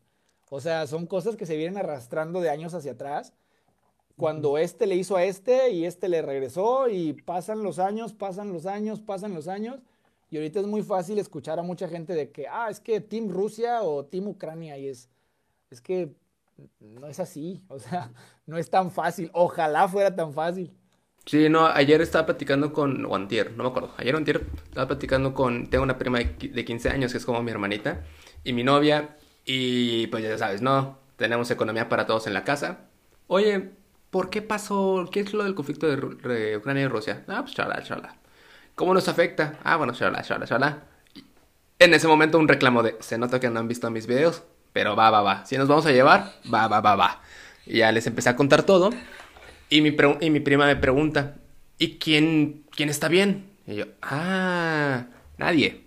O sea, son cosas que se vienen arrastrando de años hacia atrás. Cuando este le hizo a este y este le regresó y pasan los años, pasan los años, pasan los años y ahorita es muy fácil escuchar a mucha gente de que, ah, es que Team Rusia o Team Ucrania. Y es, es que no es así. O sea, no es tan fácil. Ojalá fuera tan fácil. Sí, no, ayer estaba platicando con, o antier, no me acuerdo, ayer o antier, estaba platicando con, tengo una prima de 15 años que es como mi hermanita, y mi novia, y pues ya sabes, no, tenemos economía para todos en la casa. Oye, ¿por qué pasó, qué es lo del conflicto de, Ucrania y Rusia? Ah, pues chala, chala. ¿Cómo nos afecta? Ah, bueno, shala, shala, shala. En ese momento un reclamo de, se nota que no han visto mis videos, pero va, va, va. Si nos vamos a llevar, va, va, va, va. Y ya les empecé a contar todo. Y mi, y mi prima me pregunta, ¿y quién, quién está bien? Y yo, ah, nadie.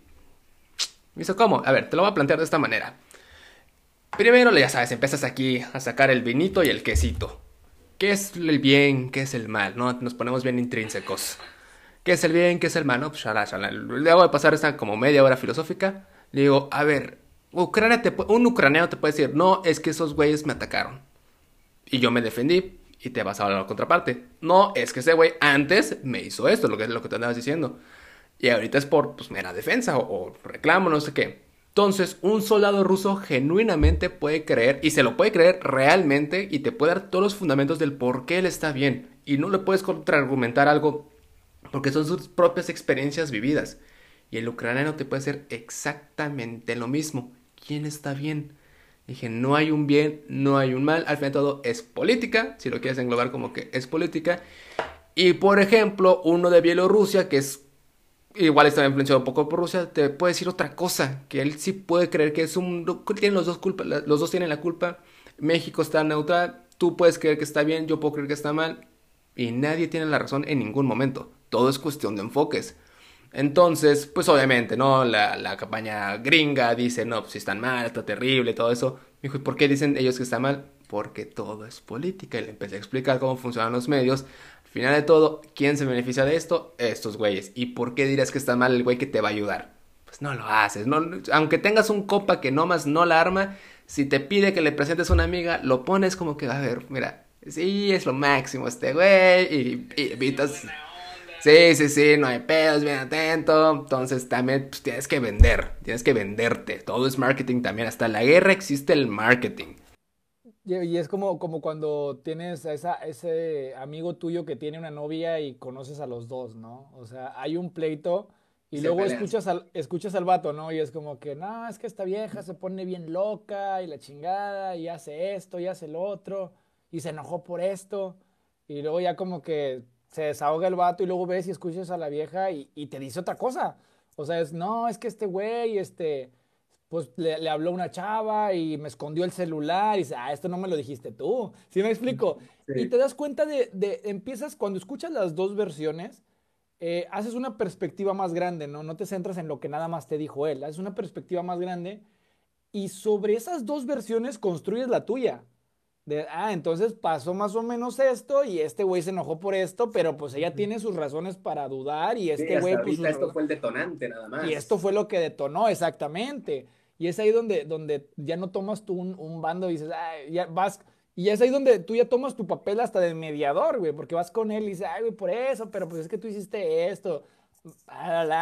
Me dice, ¿cómo? A ver, te lo voy a plantear de esta manera. Primero, ya sabes, empiezas aquí a sacar el vinito y el quesito. ¿Qué es el bien? ¿Qué es el mal? ¿No? Nos ponemos bien intrínsecos. ¿Qué es el bien? ¿Qué es el mal? No, pues shala, shala. De pasar esta como media hora filosófica. Le digo, a ver, Ucrania te, un ucraniano te puede decir, no, es que esos güeyes me atacaron. Y yo me defendí. Y te vas a hablar a la contraparte. No, es que ese güey antes me hizo esto, lo que es lo que te andabas diciendo. Y ahorita es por, pues, mera defensa o, o reclamo, no sé qué. Entonces, un soldado ruso genuinamente puede creer, y se lo puede creer realmente, y te puede dar todos los fundamentos del por qué él está bien. Y no le puedes contraargumentar algo porque son sus propias experiencias vividas. Y el ucraniano te puede hacer exactamente lo mismo. ¿Quién está bien? Dije, no hay un bien, no hay un mal. Al fin de todo es política, si lo quieres englobar como que es política. Y por ejemplo, uno de Bielorrusia, que es igual está influenciado un poco por Rusia, te puede decir otra cosa, que él sí puede creer que es un... Tienen los dos culpas, los dos tienen la culpa. México está neutral, tú puedes creer que está bien, yo puedo creer que está mal. Y nadie tiene la razón en ningún momento todo es cuestión de enfoques. Entonces, pues obviamente, ¿no? La, la campaña gringa dice, no, pues están mal, está terrible, todo eso. Me dijo, ¿y por qué dicen ellos que está mal? Porque todo es política. Y le empecé a explicar cómo funcionan los medios. Al final de todo, ¿quién se beneficia de esto? Estos güeyes. ¿Y por qué dirás que está mal el güey que te va a ayudar? Pues no lo haces. No, aunque tengas un copa que nomás no la arma, si te pide que le presentes a una amiga, lo pones como que, a ver, mira, sí, es lo máximo este güey. Y, y evitas Sí, sí, sí, no hay pedos, bien atento. Entonces también pues, tienes que vender, tienes que venderte. Todo es marketing también. Hasta la guerra existe el marketing. Y es como, como cuando tienes a esa, ese amigo tuyo que tiene una novia y conoces a los dos, ¿no? O sea, hay un pleito y luego escuchas al, escuchas al vato, ¿no? Y es como que, no, es que esta vieja se pone bien loca y la chingada y hace esto y hace lo otro y se enojó por esto. Y luego ya como que se desahoga el vato y luego ves y escuchas a la vieja y, te dice otra cosa. O sea, es, no, es que este güey, este, pues le, habló una chava y me escondió el celular y dice, ah, esto no me lo dijiste tú. ¿Sí me explico? Y te das cuenta de, de, empiezas, cuando escuchas las dos versiones, eh, haces una perspectiva más grande, ¿no? No te centras en lo que nada más te dijo él, haces una perspectiva más grande y sobre esas dos versiones construyes la tuya ah, entonces pasó más o menos esto y este güey se enojó por esto, pero pues ella tiene sus razones para dudar y este güey... pues, esto fue el detonante nada más. Y esto fue lo que detonó, exactamente. Y es ahí donde, donde ya no tomas tú un, bando y dices, ay, ya vas... Y es ahí donde tú ya tomas tu papel hasta de mediador, güey, porque vas con él y dices, ay, güey, por eso, pero pues es que tú hiciste esto.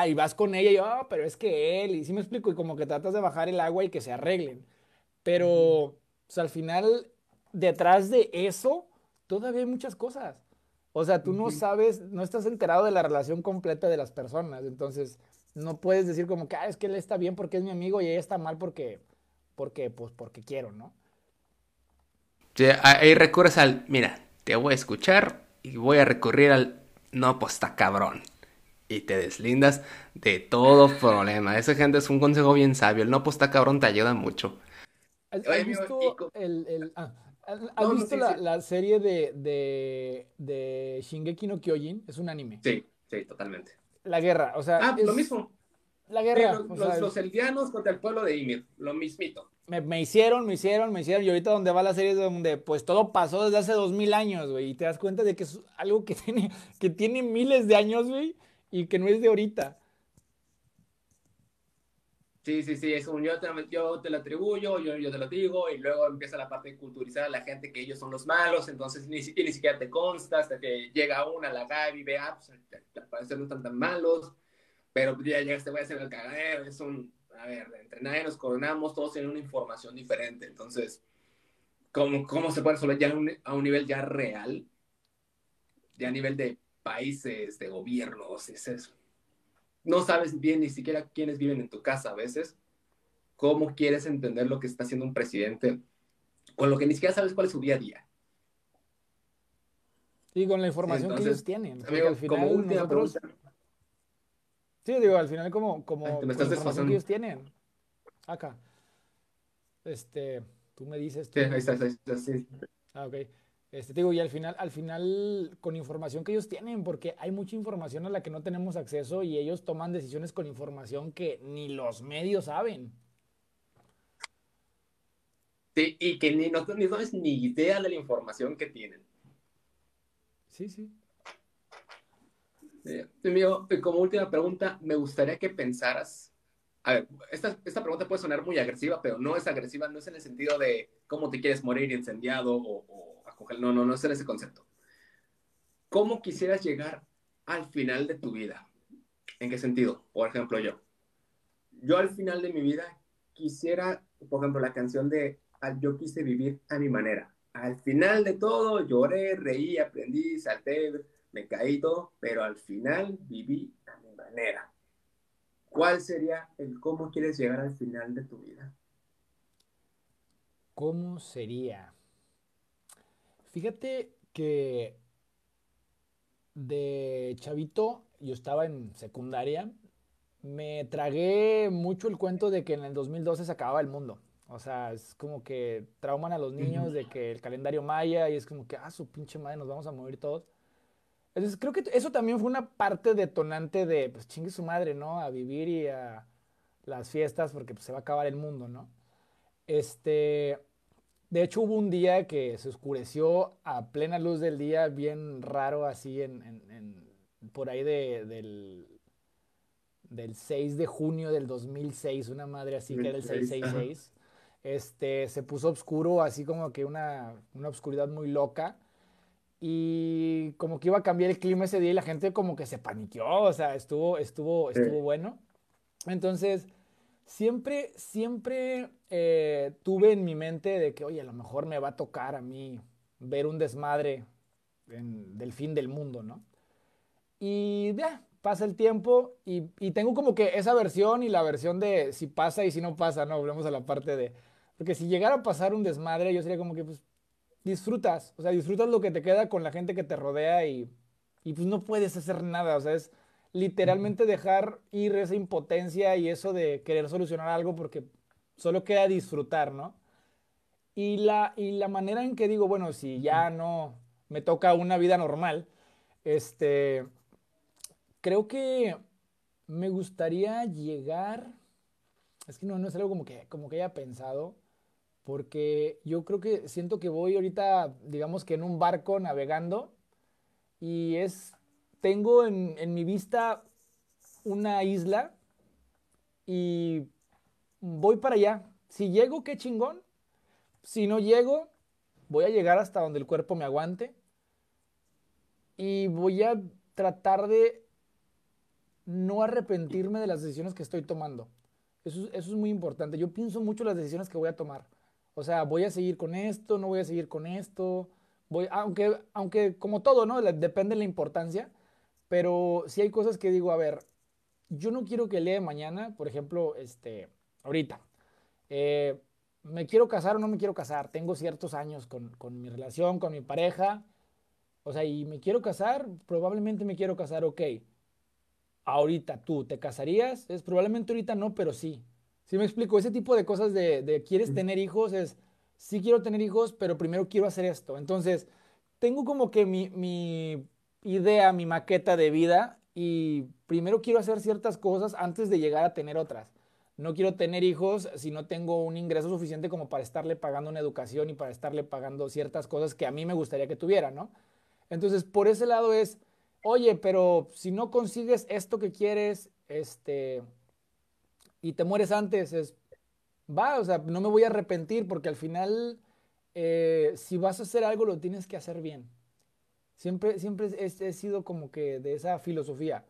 Y vas con ella y yo, oh, pero es que él, y sí me explico, y como que tratas de bajar el agua y que se arreglen. Pero, pues al final detrás de eso todavía hay muchas cosas. O sea, tú no sabes, no estás enterado de la relación completa de las personas. Entonces, no puedes decir como que, ah, es que él está bien porque es mi amigo y ella está mal porque, porque, pues, porque quiero, ¿no? Sí, ahí recurres al, mira, te voy a escuchar y voy a recurrir al, no, pues está cabrón. Y te deslindas de todo problema. Ese gente es un consejo bien sabio. El no, pues está cabrón te ayuda mucho. ¿Has, visto el, el ah, ¿Has visto la, serie de, de, de, Shingeki no Kyojin? Es un anime. Sí, sí, totalmente. La guerra, o sea. Ah, lo mismo. La guerra. los, los, eldianos contra el pueblo de Ymir, lo mismito. Me, me, hicieron, me hicieron, me hicieron. Y ahorita donde va la serie es donde pues todo pasó desde hace dos mil años, güey. Y te das cuenta de que es algo que tiene, que tiene miles de años, güey. Y que no es de ahorita. Sí, sí, sí, es un yo te, te lo atribuyo, yo, yo te lo digo, y luego empieza la parte de culturizar a la gente que ellos son los malos, entonces ni, ni siquiera te consta hasta que llega una, la Gaby, ve, ah, pues al parecer no están tan malos, pero ya llegaste, voy a hacer el cagadero, es un, a ver, entre nadie nos coronamos, todos tienen una información diferente, entonces, ¿cómo, cómo se puede resolver ya a un nivel ya real? Ya a nivel de países, de gobiernos, es eso no sabes bien ni siquiera quiénes viven en tu casa a veces, cómo quieres entender lo que está haciendo un presidente, con lo que ni siquiera sabes cuál es su día a día. Y con la información que ellos tienen. al final como última nosotros... Sí, digo, al final como, como la información que ellos tienen. Acá. Este, tú me dices. sí, ahí está, ahí está, sí. Ah, ok. Este, digo, y al final, al final, con información que ellos tienen, porque hay mucha información a la que no tenemos acceso y ellos toman decisiones con información que ni los medios saben. Sí, y que ni, no, ni sabes ni idea de la información que tienen. Sí, sí. Eh, como última pregunta, me gustaría que pensaras. A ver, esta, esta pregunta puede sonar muy agresiva, pero no es agresiva, no es en el sentido de cómo te quieres morir incendiado o no, no, no es ese concepto. ¿Cómo quisieras llegar al final de tu vida? ¿En qué sentido? Por ejemplo, yo. Yo al final de mi vida quisiera, por ejemplo, la canción de Yo quise vivir a mi manera. Al final de todo lloré, reí, aprendí, salté, me caí todo, pero al final viví a mi manera. ¿Cuál sería el cómo quieres llegar al final de tu vida? ¿Cómo sería? Fíjate que de chavito, yo estaba en secundaria, me tragué mucho el cuento de que en el 2012 se acababa el mundo. O sea, es como que trauman a los niños de que el calendario maya y es como que, ah, su pinche madre, nos vamos a morir todos. Entonces, creo que eso también fue una parte detonante de, pues chingue su madre, ¿no? A vivir y a las fiestas porque pues, se va a acabar el mundo, ¿no? Este, de hecho, hubo un día que se oscureció a plena luz del día, bien raro, así en, por ahí del, del 6 de junio del 2006, una madre así que era el 666. Este, se puso oscuro, así como que una, una oscuridad muy loca. Y como que iba a cambiar el clima ese día y la gente como que se paniqueó, o sea, estuvo, estuvo, estuvo bueno. Entonces, siempre, siempre eh, tuve en mi mente de que, oye, a lo mejor me va a tocar a mí ver un desmadre del fin del mundo, ¿no? Y ya, pasa el tiempo y, tengo como que esa versión y la versión de si pasa y si no pasa, ¿no? Volvemos a la parte de... Porque si llegara a pasar un desmadre, yo sería como que, pues, disfrutas, o sea, disfrutas lo que te queda con la gente que te rodea y, y pues no puedes hacer nada, o sea, es literalmente dejar ir esa impotencia y eso de querer solucionar algo porque solo queda disfrutar, ¿no? Y la, y la manera en que digo, bueno, si ya no me toca una vida normal, este, creo que me gustaría llegar, es que no, no es algo como que, como que haya pensado, porque yo creo que siento que voy ahorita, digamos que en un barco navegando y es tengo en, mi vista una isla y voy para allá. Si llego, qué chingón. Si no llego, voy a llegar hasta donde el cuerpo me aguante. Y voy a tratar de no arrepentirme de las decisiones que estoy tomando. Eso, es muy importante. Yo pienso mucho las decisiones que voy a tomar. O sea, voy a seguir con esto, no voy a seguir con esto. Aunque, aunque como todo, ¿no? Depende de la importancia. Pero si hay cosas que digo, a ver, yo no quiero que lea mañana, por ejemplo, este, ahorita. Eh, ¿Me quiero casar o no me quiero casar? Tengo ciertos años con, con mi relación, con mi pareja. O sea, y me quiero casar, probablemente me quiero casar, ok. Ahorita tú, ¿te casarías? Es probablemente ahorita no, pero sí. ¿Sí me explico? Ese tipo de cosas de, de quieres tener hijos es, sí quiero tener hijos, pero primero quiero hacer esto. Entonces, tengo como que mi, mi idea, mi maqueta de vida y primero quiero hacer ciertas cosas antes de llegar a tener otras. No quiero tener hijos si no tengo un ingreso suficiente como para estarle pagando una educación y para estarle pagando ciertas cosas que a mí me gustaría que tuviera, ¿no? Entonces, por ese lado es, oye, pero si no consigues esto que quieres, este, y te mueres antes, es, va, o sea, no me voy a arrepentir porque al final, eh, si vas a hacer algo, lo tienes que hacer bien. Siempre, siempre he, he, sido como que de esa filosofía,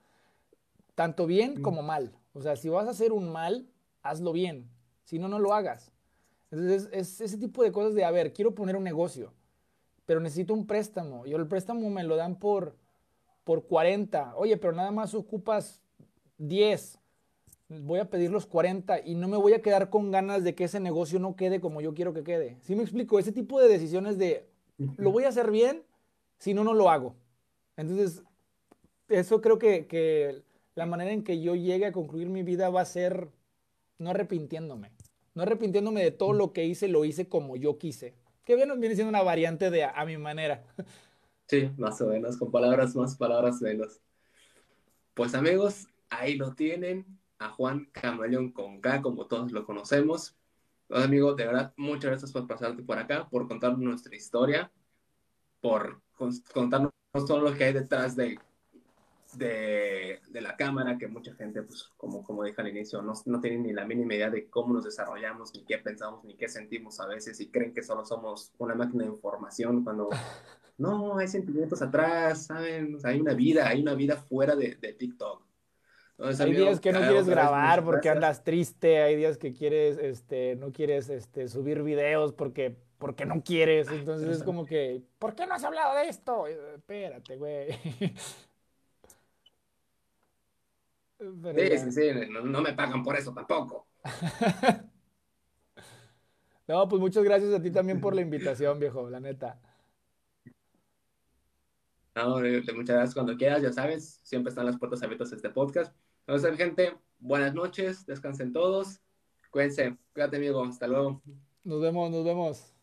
tanto bien como mal. O sea, si vas a hacer un mal, hazlo bien, si no, no lo hagas. Entonces, es ese tipo de cosas de, a ver, quiero poner un negocio pero necesito un préstamo. Y el préstamo me lo dan por, por 40. Oye, pero nada más ocupas 10. Voy a pedir los 40 y no me voy a quedar con ganas de que ese negocio no quede como yo quiero que quede. ¿Sí me explico? Ese tipo de decisiones de, lo voy a hacer bien, si no, no lo hago. Entonces, eso creo que, que la manera en que yo llegue a concluir mi vida va a ser no arrepintiéndome. No arrepintiéndome de todo lo que hice, lo hice como yo quise que bien viene siendo una variante de a, mi manera. Sí, más o menos, con palabras más, palabras menos. Pues amigos, ahí lo tienen, a Juan Camaleón con K, como todos lo conocemos. Pues, amigos, de verdad, muchas gracias por pasarte por acá, por contarnos nuestra historia, por contarnos todo lo que hay detrás de de, de, la cámara, que mucha gente, pues como, como dije al inicio, no, no tiene ni la mínima idea de cómo nos desarrollamos, ni qué pensamos, ni qué sentimos a veces, y creen que solo somos una máquina de información cuando no, hay sentimientos atrás, ¿saben? hay una vida, hay una vida fuera de, de TikTok. Entonces, hay días que no quieres grabar porque andas triste, hay días que quieres, este, no quieres este, subir videos porque, porque no quieres, entonces es como que, ¿por qué no has hablado de esto? Espérate, güey. sí, sí, sí, no, me pagan por eso tampoco. no, pues muchas gracias a ti también por la invitación, viejo, la neta. No, muchas gracias cuando quieras, ya sabes, siempre están las puertas abiertas a este podcast. Entonces, gente, buenas noches, descansen todos, cuídense, cuídate amigo, hasta luego. Nos vemos, nos vemos.